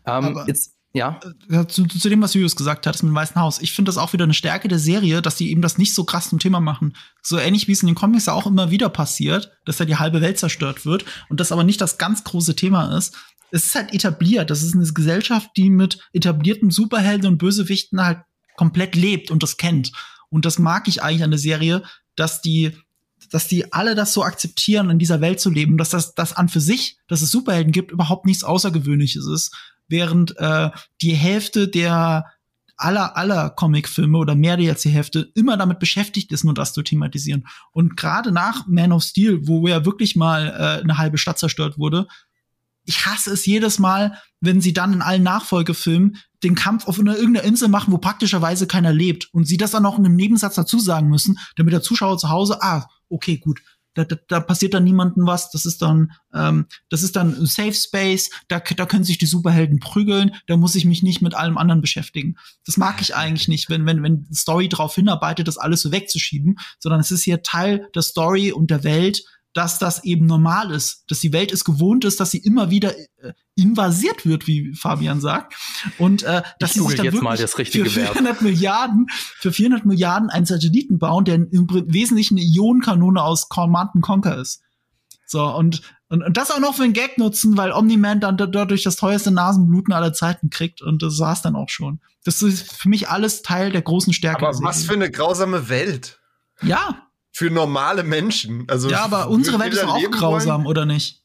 Ähm, jetzt, Ja. Äh, zu, zu, dem, was Julius gesagt hat, ist mit dem Weißen Haus. Ich finde das auch wieder eine Stärke der Serie, dass die eben das nicht so krass zum Thema machen. So ähnlich wie es in den Comics ja auch immer wieder passiert, dass da die halbe Welt zerstört wird und das aber nicht das ganz große Thema ist. Es ist halt etabliert. Das ist eine Gesellschaft, die mit etablierten Superhelden und Bösewichten halt komplett lebt und das kennt. Und das mag ich eigentlich an der Serie, dass die dass die alle das so akzeptieren, in dieser Welt zu leben, dass das, das an für sich, dass es Superhelden gibt, überhaupt nichts Außergewöhnliches ist, während äh, die Hälfte der aller aller Comicfilme oder mehr als die Hälfte immer damit beschäftigt ist, nur das zu thematisieren. Und gerade nach Man of Steel, wo ja wirklich mal äh, eine halbe Stadt zerstört wurde, ich hasse es jedes Mal, wenn sie dann in allen Nachfolgefilmen den Kampf auf einer irgendeiner Insel machen, wo praktischerweise keiner lebt und sie das dann noch in einem Nebensatz dazu sagen müssen, damit der Zuschauer zu Hause, ah, okay, gut, da, da, da passiert dann niemandem was. Das ist dann, ähm, das ist dann ein Safe Space. Da, da können sich die Superhelden prügeln. Da muss ich mich nicht mit allem anderen beschäftigen. Das mag ich eigentlich nicht, wenn wenn wenn Story darauf hinarbeitet, das alles so wegzuschieben, sondern es ist hier Teil der Story und der Welt dass das eben normal ist, dass die Welt es gewohnt ist, dass sie immer wieder äh, invasiert wird, wie Fabian sagt, und äh, dass sie sich dann jetzt mal das richtige für 400 Verb. Milliarden für 400 Milliarden einen Satelliten bauen, der im Wesentlichen eine Ionenkanone aus Command Conquer ist. So und, und und das auch noch für einen Gag nutzen, weil Omni-Man dann dadurch das teuerste Nasenbluten aller Zeiten kriegt und das war's dann auch schon. Das ist für mich alles Teil der großen Stärke. Aber was für eine grausame Welt. Ja, für normale Menschen. Also ja, aber unsere Welt ist doch auch grausam, wollen? oder nicht?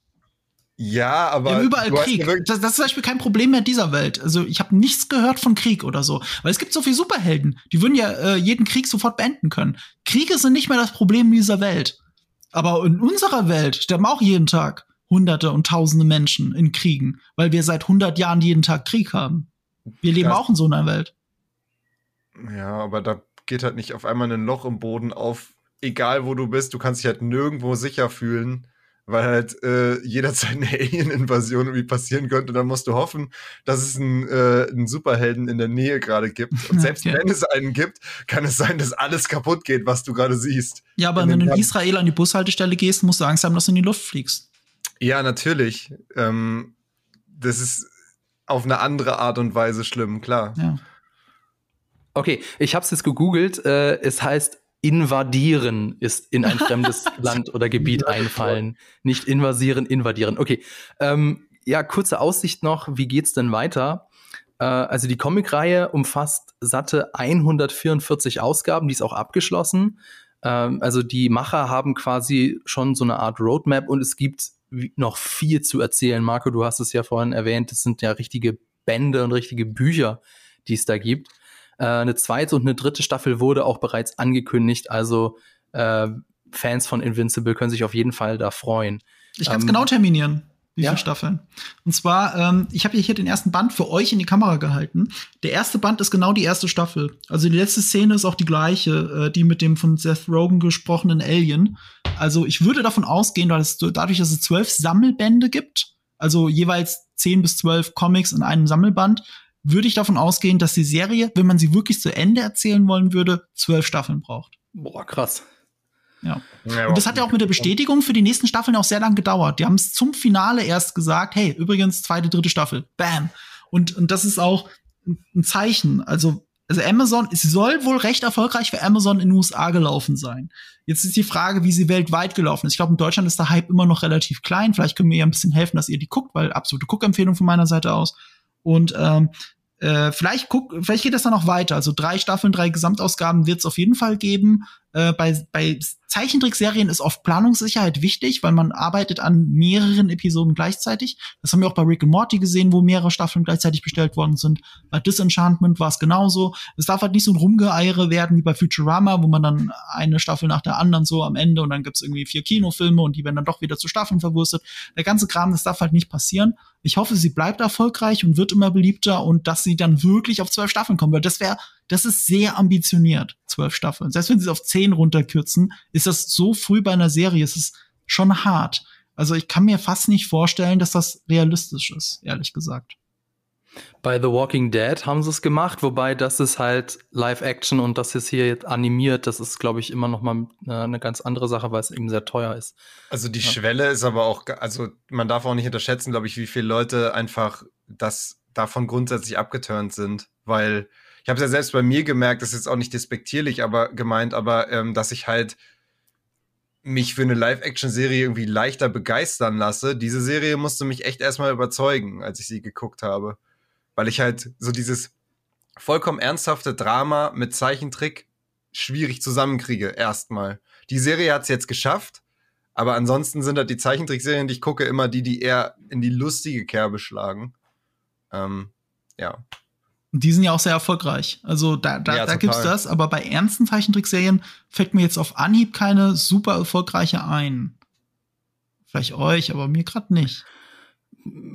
Ja, aber. Wir haben überall Krieg. Das, das, ist zum Beispiel kein Problem mehr dieser Welt. Also ich habe nichts gehört von Krieg oder so. Weil es gibt so viele Superhelden, die würden ja äh, jeden Krieg sofort beenden können. Kriege sind nicht mehr das Problem dieser Welt. Aber in unserer Welt sterben auch jeden Tag Hunderte und Tausende Menschen in Kriegen, weil wir seit 100 Jahren jeden Tag Krieg haben. Wir leben das, auch in so einer Welt. Ja, aber da geht halt nicht auf einmal ein Loch im Boden auf, egal wo du bist, du kannst dich halt nirgendwo sicher fühlen, weil halt äh, jederzeit eine Alien-Invasion irgendwie passieren könnte. Und dann musst du hoffen, dass es einen, äh, einen Superhelden in der Nähe gerade gibt. Und selbst okay. wenn es einen gibt, kann es sein, dass alles kaputt geht, was du gerade siehst. Ja, aber wenn du in Israel an die Bushaltestelle gehst, musst du Angst haben, dass du in die Luft fliegst. Ja, natürlich. Ähm, das ist auf eine andere Art und Weise schlimm, klar. Ja. Okay, ich habe es jetzt gegoogelt. Äh, es heißt invadieren ist in ein fremdes Land oder Gebiet einfallen. Nicht invasieren, invadieren. Okay. Ähm, ja, kurze Aussicht noch. Wie geht's denn weiter? Äh, also die Comicreihe umfasst satte 144 Ausgaben, die ist auch abgeschlossen. Ähm, also die Macher haben quasi schon so eine Art Roadmap und es gibt noch viel zu erzählen. Marco, du hast es ja vorhin erwähnt, es sind ja richtige Bände und richtige Bücher, die es da gibt. Äh, eine zweite und eine dritte Staffel wurde auch bereits angekündigt. Also äh, Fans von Invincible können sich auf jeden Fall da freuen. Ich kann es ähm, genau terminieren. Wie ja? viele Staffeln? Und zwar, ähm, ich habe hier den ersten Band für euch in die Kamera gehalten. Der erste Band ist genau die erste Staffel. Also die letzte Szene ist auch die gleiche, äh, die mit dem von Seth Rogen gesprochenen Alien. Also ich würde davon ausgehen, dass es, dadurch, dass es zwölf Sammelbände gibt, also jeweils zehn bis zwölf Comics in einem Sammelband, würde ich davon ausgehen, dass die Serie, wenn man sie wirklich zu Ende erzählen wollen würde, zwölf Staffeln braucht. Boah, krass. Ja. ja und das hat ja auch mit der Bestätigung für die nächsten Staffeln auch sehr lang gedauert. Die haben es zum Finale erst gesagt, hey, übrigens, zweite, dritte Staffel. Bam. Und, und das ist auch ein Zeichen. Also, also Amazon, es soll wohl recht erfolgreich für Amazon in den USA gelaufen sein. Jetzt ist die Frage, wie sie weltweit gelaufen ist. Ich glaube, in Deutschland ist der Hype immer noch relativ klein. Vielleicht können wir ihr ein bisschen helfen, dass ihr die guckt, weil absolute Guckempfehlung von meiner Seite aus. Und ähm, äh, vielleicht guck, vielleicht geht das dann noch weiter. Also drei Staffeln, drei Gesamtausgaben wird es auf jeden Fall geben. Äh, bei, bei Zeichentrickserien ist oft Planungssicherheit wichtig, weil man arbeitet an mehreren Episoden gleichzeitig. Das haben wir auch bei Rick and Morty gesehen, wo mehrere Staffeln gleichzeitig bestellt worden sind. Bei Disenchantment war es genauso. Es darf halt nicht so ein Rumgeeiere werden wie bei Futurama, wo man dann eine Staffel nach der anderen so am Ende und dann gibt's irgendwie vier Kinofilme und die werden dann doch wieder zu Staffeln verwurstet. Der ganze Kram, das darf halt nicht passieren. Ich hoffe, sie bleibt erfolgreich und wird immer beliebter und dass sie dann wirklich auf zwölf Staffeln kommen, weil das wäre das ist sehr ambitioniert, zwölf Staffeln. Selbst wenn sie es auf zehn runterkürzen, ist das so früh bei einer Serie, es ist schon hart. Also ich kann mir fast nicht vorstellen, dass das realistisch ist, ehrlich gesagt. Bei The Walking Dead haben sie es gemacht, wobei das ist halt Live-Action und das ist hier jetzt animiert. Das ist, glaube ich, immer noch mal äh, eine ganz andere Sache, weil es eben sehr teuer ist. Also die ja. Schwelle ist aber auch, also man darf auch nicht unterschätzen, glaube ich, wie viele Leute einfach das davon grundsätzlich abgeturnt sind, weil ich habe es ja selbst bei mir gemerkt, das ist jetzt auch nicht despektierlich, aber gemeint, aber ähm, dass ich halt mich für eine Live-Action-Serie irgendwie leichter begeistern lasse. Diese Serie musste mich echt erstmal überzeugen, als ich sie geguckt habe. Weil ich halt so dieses vollkommen ernsthafte Drama mit Zeichentrick schwierig zusammenkriege, erstmal. Die Serie hat es jetzt geschafft, aber ansonsten sind halt die Zeichentrickserien, die ich gucke, immer die, die eher in die lustige Kerbe schlagen. Ähm, ja. Und die sind ja auch sehr erfolgreich. Also da, da, ja, da gibt's das, aber bei ernsten Zeichentrickserien fällt mir jetzt auf Anhieb keine super erfolgreiche ein. Vielleicht euch, aber mir gerade nicht.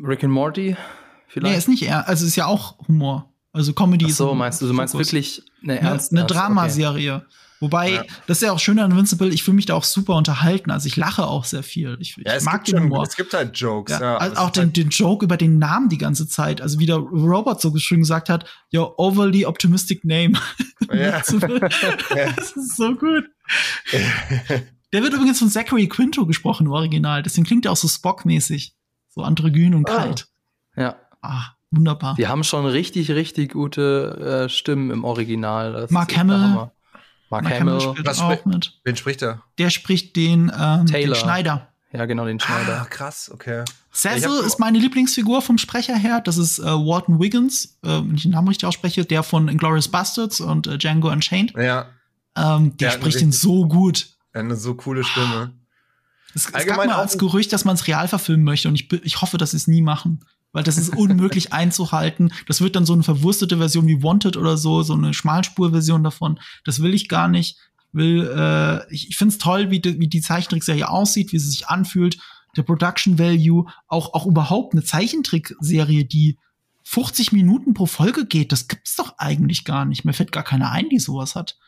Rick and Morty vielleicht? Nee, ist nicht eher, also ist ja auch Humor. Also Comedy Ach so, meinst du, du meinst wirklich eine ernste eine, eine Dramaserie. Okay. Wobei, ja. das ist ja auch schön an Invincible, ich fühle mich da auch super unterhalten. Also ich lache auch sehr viel. Ich, ja, ich mag den Humor. Es gibt halt Jokes, ja. ja also auch den, halt den Joke über den Namen die ganze Zeit. Also wie der Robert so schön gesagt hat, your overly optimistic name. Ja. das ist so gut. der wird übrigens von Zachary Quinto gesprochen im Original. Deswegen klingt er auch so Spock-mäßig. So androgyn und ah. kalt. Ja. Ah, wunderbar. Die haben schon richtig, richtig gute äh, Stimmen im Original. Das Mark Hamill. Mark, Mark Hamill. spielt Was auch mit. Wen spricht er? Der spricht den, ähm, den Schneider. Ja, genau, den Schneider. Ah, krass, okay. Cecil ist meine Lieblingsfigur vom Sprecher her. Das ist äh, Walton Wiggins, äh, wenn ich den Namen richtig ausspreche, der von Inglourious Bastards und äh, Django Unchained. Ja. Ähm, der, der spricht ihn so gut. Eine so coole Stimme. Es, es gab mal als Gerücht, dass man es real verfilmen möchte und ich, ich hoffe, dass sie es nie machen weil das ist unmöglich einzuhalten. Das wird dann so eine verwurstete Version wie Wanted oder so, so eine Schmalspurversion davon. Das will ich gar nicht. Will, äh, ich, ich finde es toll, wie, die, wie die Zeichentrickserie aussieht, wie sie sich anfühlt, der Production Value, auch, auch überhaupt eine Zeichentrickserie, die 50 Minuten pro Folge geht, das gibt's doch eigentlich gar nicht. Mir fällt gar keiner ein, die sowas hat.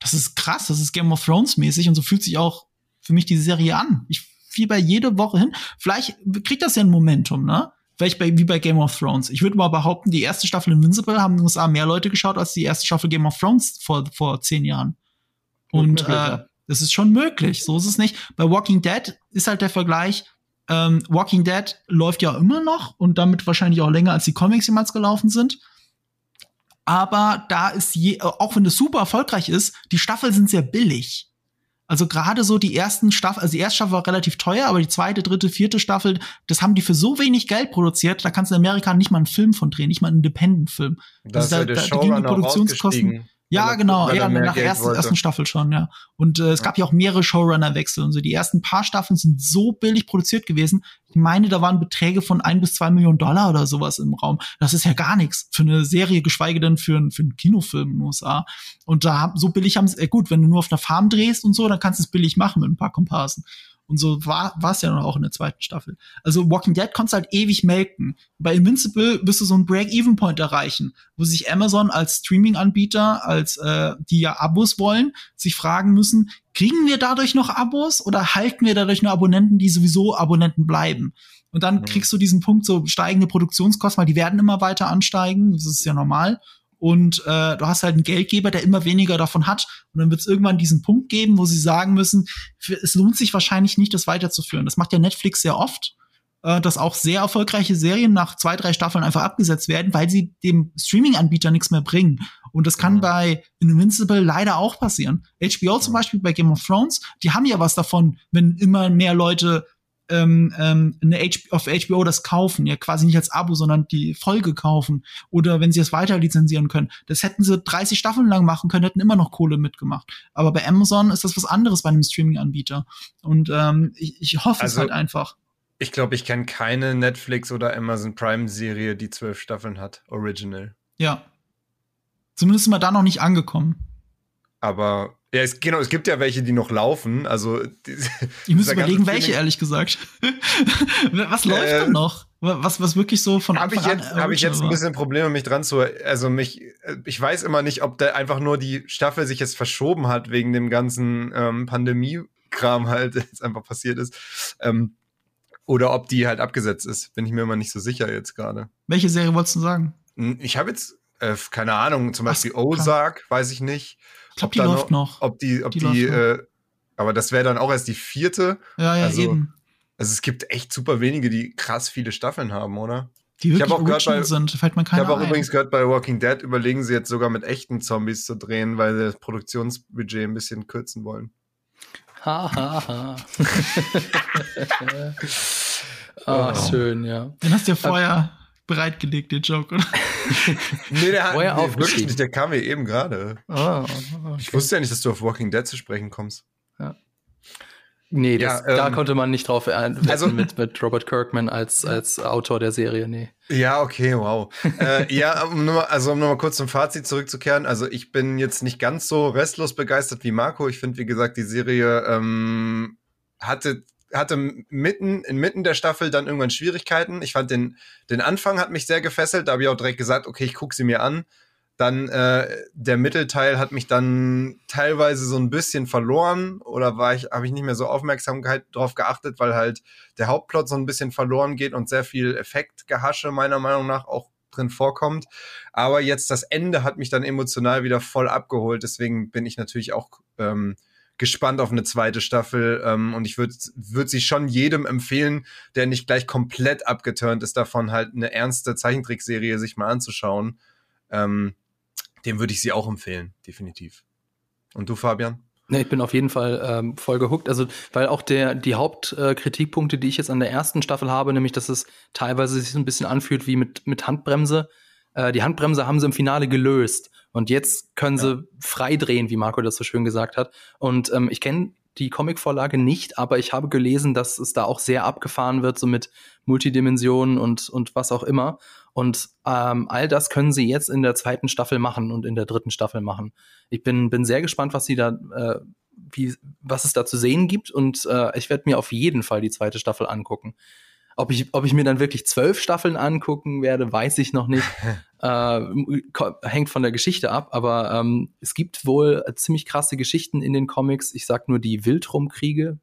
Das ist krass, das ist Game of Thrones mäßig und so fühlt sich auch für mich die Serie an. Ich fieber jede Woche hin. Vielleicht kriegt das ja ein Momentum, ne? Vielleicht bei, wie bei Game of Thrones. Ich würde mal behaupten, die erste Staffel Invincible haben in den USA mehr Leute geschaut als die erste Staffel Game of Thrones vor, vor zehn Jahren. Und äh, das ist schon möglich. So ist es nicht. Bei Walking Dead ist halt der Vergleich. Ähm, Walking Dead läuft ja immer noch und damit wahrscheinlich auch länger als die Comics jemals gelaufen sind. Aber da ist je, auch wenn es super erfolgreich ist, die Staffeln sind sehr billig. Also gerade so die ersten Staffeln, also die erste Staffel war relativ teuer, aber die zweite, dritte, vierte Staffel, das haben die für so wenig Geld produziert, da kannst du in Amerika nicht mal einen Film von drehen, nicht mal einen Independent-Film. Ist da, ja da, da gingen die Produktionskosten. Ja, genau, ja, nach der ersten, ersten Staffel schon, ja. Und äh, es ja. gab ja auch mehrere Showrunner-Wechsel und so. Die ersten paar Staffeln sind so billig produziert gewesen. Ich meine, da waren Beträge von ein bis zwei Millionen Dollar oder sowas im Raum. Das ist ja gar nichts für eine Serie, geschweige denn für, ein, für einen Kinofilm in den USA. Und da so billig haben sie, äh, gut, wenn du nur auf einer Farm drehst und so, dann kannst du es billig machen mit ein paar Komparsen. Und so war es ja dann auch in der zweiten Staffel. Also Walking Dead konntest halt ewig melken. Bei Invincible wirst du so einen Break-Even-Point erreichen, wo sich Amazon als Streaming-Anbieter, als äh, die ja Abos wollen, sich fragen müssen, kriegen wir dadurch noch Abos oder halten wir dadurch nur Abonnenten, die sowieso Abonnenten bleiben? Und dann mhm. kriegst du diesen Punkt so steigende Produktionskosten, weil die werden immer weiter ansteigen, das ist ja normal und äh, du hast halt einen Geldgeber, der immer weniger davon hat. Und dann wird es irgendwann diesen Punkt geben, wo sie sagen müssen, es lohnt sich wahrscheinlich nicht, das weiterzuführen. Das macht ja Netflix sehr oft, äh, dass auch sehr erfolgreiche Serien nach zwei, drei Staffeln einfach abgesetzt werden, weil sie dem Streaming-Anbieter nichts mehr bringen. Und das kann mhm. bei Invincible leider auch passieren. HBO zum Beispiel bei Game of Thrones, die haben ja was davon, wenn immer mehr Leute ähm, ähm, eine H auf HBO das kaufen, ja quasi nicht als Abo, sondern die Folge kaufen oder wenn sie es weiter lizenzieren können. Das hätten sie 30 Staffeln lang machen können, hätten immer noch Kohle mitgemacht. Aber bei Amazon ist das was anderes bei einem Streaming-Anbieter. Und ähm, ich, ich hoffe also, es halt einfach. Ich glaube, ich kenne keine Netflix oder Amazon Prime-Serie, die zwölf Staffeln hat, original. Ja. Zumindest sind wir da noch nicht angekommen. Aber ja, es, genau, es gibt ja welche, die noch laufen. Also ich muss überlegen, welche, ehrlich gesagt. was läuft äh, denn noch? Was, was wirklich so von Anfang hab ich jetzt, an Habe ich jetzt ein bisschen Probleme, mich dran zu. Also mich, ich weiß immer nicht, ob da einfach nur die Staffel sich jetzt verschoben hat wegen dem ganzen ähm, Pandemie-Kram halt jetzt einfach passiert ist. Ähm, oder ob die halt abgesetzt ist. Bin ich mir immer nicht so sicher jetzt gerade. Welche Serie wolltest du sagen? Ich habe jetzt, äh, keine Ahnung, zum Beispiel Ozark, weiß ich nicht. Ich glaube, die läuft noch. Ob die, ob die, die äh, aber das wäre dann auch erst die vierte. Ja, ja, also, eben. Also es gibt echt super wenige, die krass viele Staffeln haben, oder? Die wirklich ich auch gehört, bei, sind, fällt man keiner Ich habe auch ein. übrigens gehört, bei Walking Dead überlegen sie jetzt sogar mit echten Zombies zu drehen, weil sie das Produktionsbudget ein bisschen kürzen wollen. Ha, ha, ha. ah, oh. schön, ja. Den hast du ja vorher bereitgelegt, den Joke, oder? nee, der hat vorher nee, wirklich nicht, der kam mir eben gerade. Oh, okay. Ich wusste ja nicht, dass du auf Walking Dead zu sprechen kommst. Ja. Nee, das, ja, ähm, da konnte man nicht drauf also, mit, mit Robert Kirkman als, als Autor der Serie, nee. Ja, okay, wow. äh, ja, um nur, also um nochmal kurz zum Fazit zurückzukehren. Also ich bin jetzt nicht ganz so restlos begeistert wie Marco. Ich finde, wie gesagt, die Serie ähm, hatte hatte mitten inmitten der Staffel dann irgendwann Schwierigkeiten. Ich fand den den Anfang hat mich sehr gefesselt. Da habe ich auch direkt gesagt, okay, ich gucke sie mir an. Dann äh, der Mittelteil hat mich dann teilweise so ein bisschen verloren oder ich habe ich nicht mehr so Aufmerksamkeit drauf geachtet, weil halt der Hauptplot so ein bisschen verloren geht und sehr viel Effektgehasche meiner Meinung nach auch drin vorkommt. Aber jetzt das Ende hat mich dann emotional wieder voll abgeholt. Deswegen bin ich natürlich auch ähm, gespannt auf eine zweite Staffel ähm, und ich würde würd sie schon jedem empfehlen, der nicht gleich komplett abgeturnt ist davon, halt eine ernste Zeichentrickserie sich mal anzuschauen. Ähm, dem würde ich sie auch empfehlen, definitiv. Und du, Fabian? Ne, ich bin auf jeden Fall ähm, voll gehuckt. Also, weil auch der, die Hauptkritikpunkte, äh, die ich jetzt an der ersten Staffel habe, nämlich, dass es teilweise sich so ein bisschen anfühlt wie mit, mit Handbremse. Äh, die Handbremse haben sie im Finale gelöst. Und jetzt können ja. sie frei drehen, wie Marco das so schön gesagt hat. Und ähm, ich kenne die Comicvorlage nicht, aber ich habe gelesen, dass es da auch sehr abgefahren wird, so mit Multidimensionen und, und was auch immer. Und ähm, all das können sie jetzt in der zweiten Staffel machen und in der dritten Staffel machen. Ich bin, bin sehr gespannt, was sie da, äh, wie, was es da zu sehen gibt und äh, ich werde mir auf jeden Fall die zweite Staffel angucken. Ob ich, ob ich mir dann wirklich zwölf Staffeln angucken werde, weiß ich noch nicht. äh, hängt von der Geschichte ab, aber ähm, es gibt wohl ziemlich krasse Geschichten in den Comics. Ich sag nur die Wildrum-Kriege,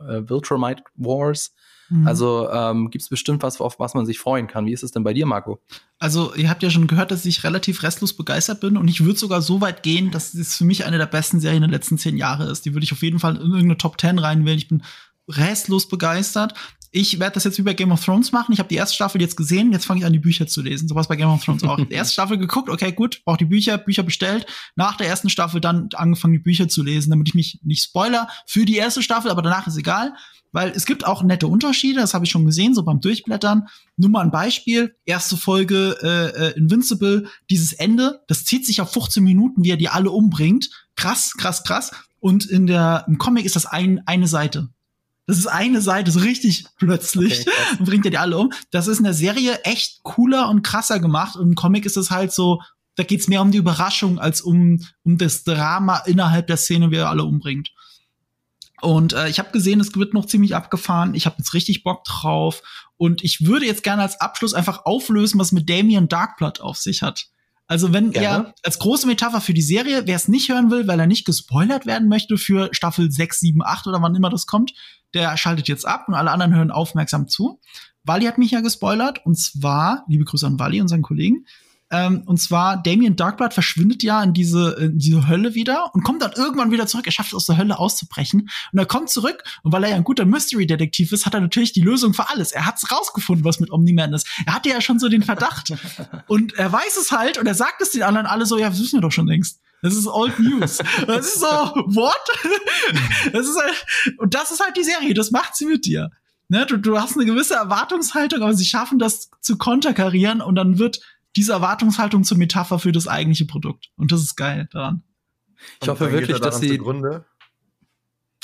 äh, Wildromite Wars. Mhm. Also ähm, gibt es bestimmt was, auf was man sich freuen kann. Wie ist es denn bei dir, Marco? Also, ihr habt ja schon gehört, dass ich relativ restlos begeistert bin und ich würde sogar so weit gehen, dass es für mich eine der besten Serien der letzten zehn Jahre ist. Die würde ich auf jeden Fall in irgendeine Top Ten reinwählen. Ich bin restlos begeistert. Ich werde das jetzt wie bei Game of Thrones machen. Ich habe die erste Staffel jetzt gesehen, jetzt fange ich an, die Bücher zu lesen. So was bei Game of Thrones auch. die erste Staffel geguckt, okay, gut, brauche die Bücher, Bücher bestellt. Nach der ersten Staffel dann angefangen, die Bücher zu lesen, damit ich mich nicht spoiler für die erste Staffel, aber danach ist egal. Weil es gibt auch nette Unterschiede, das habe ich schon gesehen, so beim Durchblättern. Nur mal ein Beispiel, erste Folge äh, äh, Invincible, dieses Ende, das zieht sich auf 15 Minuten, wie er die alle umbringt. Krass, krass, krass. Und in der, im Comic ist das ein, eine Seite. Das ist eine Seite, so richtig plötzlich. Okay, und bringt er die alle um. Das ist in der Serie echt cooler und krasser gemacht. Und im Comic ist es halt so, da geht's mehr um die Überraschung als um, um das Drama innerhalb der Szene, wie er alle umbringt. Und äh, ich habe gesehen, es wird noch ziemlich abgefahren. Ich habe jetzt richtig Bock drauf. Und ich würde jetzt gerne als Abschluss einfach auflösen, was mit Damien Darkblood auf sich hat. Also wenn Gerne. er als große Metapher für die Serie, wer es nicht hören will, weil er nicht gespoilert werden möchte für Staffel 6, 7, 8 oder wann immer das kommt, der schaltet jetzt ab und alle anderen hören aufmerksam zu. Wally hat mich ja gespoilert und zwar, liebe Grüße an Wally und seinen Kollegen, ähm, und zwar, Damien Darkblood verschwindet ja in diese, in diese Hölle wieder und kommt dann irgendwann wieder zurück. Er schafft es aus der Hölle auszubrechen. Und er kommt zurück und weil er ja ein guter Mystery-Detektiv ist, hat er natürlich die Lösung für alles. Er hat's rausgefunden, was mit Omni-Man ist. Er hatte ja schon so den Verdacht. und er weiß es halt und er sagt es den anderen alle so, ja, das wissen wir doch schon längst. Das ist Old News. Das ist so, what? Das ist halt, und das ist halt die Serie, das macht sie mit dir. Ne, du, du hast eine gewisse Erwartungshaltung, aber sie schaffen das zu konterkarieren und dann wird diese Erwartungshaltung zur Metapher für das eigentliche Produkt. Und das ist geil daran. Ich Und hoffe wirklich, dass sie.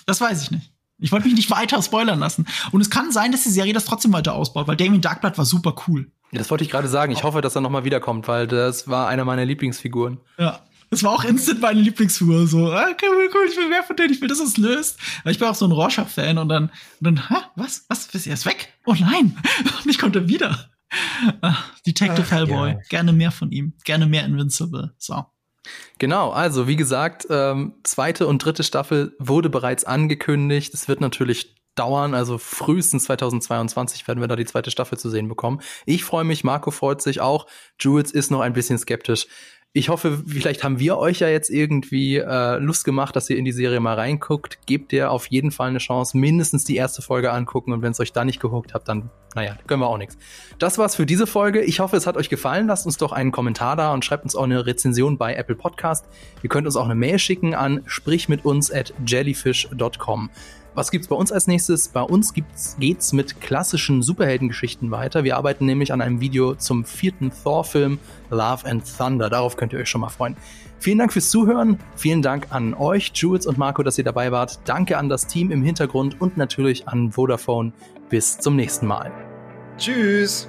Das weiß ich nicht. Ich wollte mich nicht weiter spoilern lassen. Und es kann sein, dass die Serie das trotzdem weiter ausbaut, weil Damien Darkblood war super cool. Ja, das wollte ich gerade sagen. Ich hoffe, dass er noch mal wiederkommt, weil das war einer meiner Lieblingsfiguren. Ja. Das war auch instant meine Lieblingsfigur. So, ah, okay, cool, ich will mehr von denen, ich will, dass es löst. Weil ich bin auch so ein Rorschach-Fan und dann, und dann, hä, was, was, ist er ist weg? Oh nein! Und ich konnte wieder. Detective Ach, Hellboy. Ja. Gerne mehr von ihm. Gerne mehr Invincible. So. Genau, also wie gesagt, ähm, zweite und dritte Staffel wurde bereits angekündigt. Es wird natürlich dauern, also frühestens 2022 werden wir da die zweite Staffel zu sehen bekommen. Ich freue mich, Marco freut sich auch. Jules ist noch ein bisschen skeptisch. Ich hoffe, vielleicht haben wir euch ja jetzt irgendwie äh, Lust gemacht, dass ihr in die Serie mal reinguckt. Gebt ihr auf jeden Fall eine Chance, mindestens die erste Folge angucken und wenn es euch da nicht gehuckt habt, dann, naja, können wir auch nichts. Das war's für diese Folge. Ich hoffe, es hat euch gefallen. Lasst uns doch einen Kommentar da und schreibt uns auch eine Rezension bei Apple Podcast. Ihr könnt uns auch eine Mail schicken an sprichmituns at jellyfish.com. Was gibt's bei uns als nächstes? Bei uns gibt's, geht's mit klassischen Superheldengeschichten weiter. Wir arbeiten nämlich an einem Video zum vierten Thor-Film Love and Thunder. Darauf könnt ihr euch schon mal freuen. Vielen Dank fürs Zuhören. Vielen Dank an euch, Jules und Marco, dass ihr dabei wart. Danke an das Team im Hintergrund und natürlich an Vodafone. Bis zum nächsten Mal. Tschüss.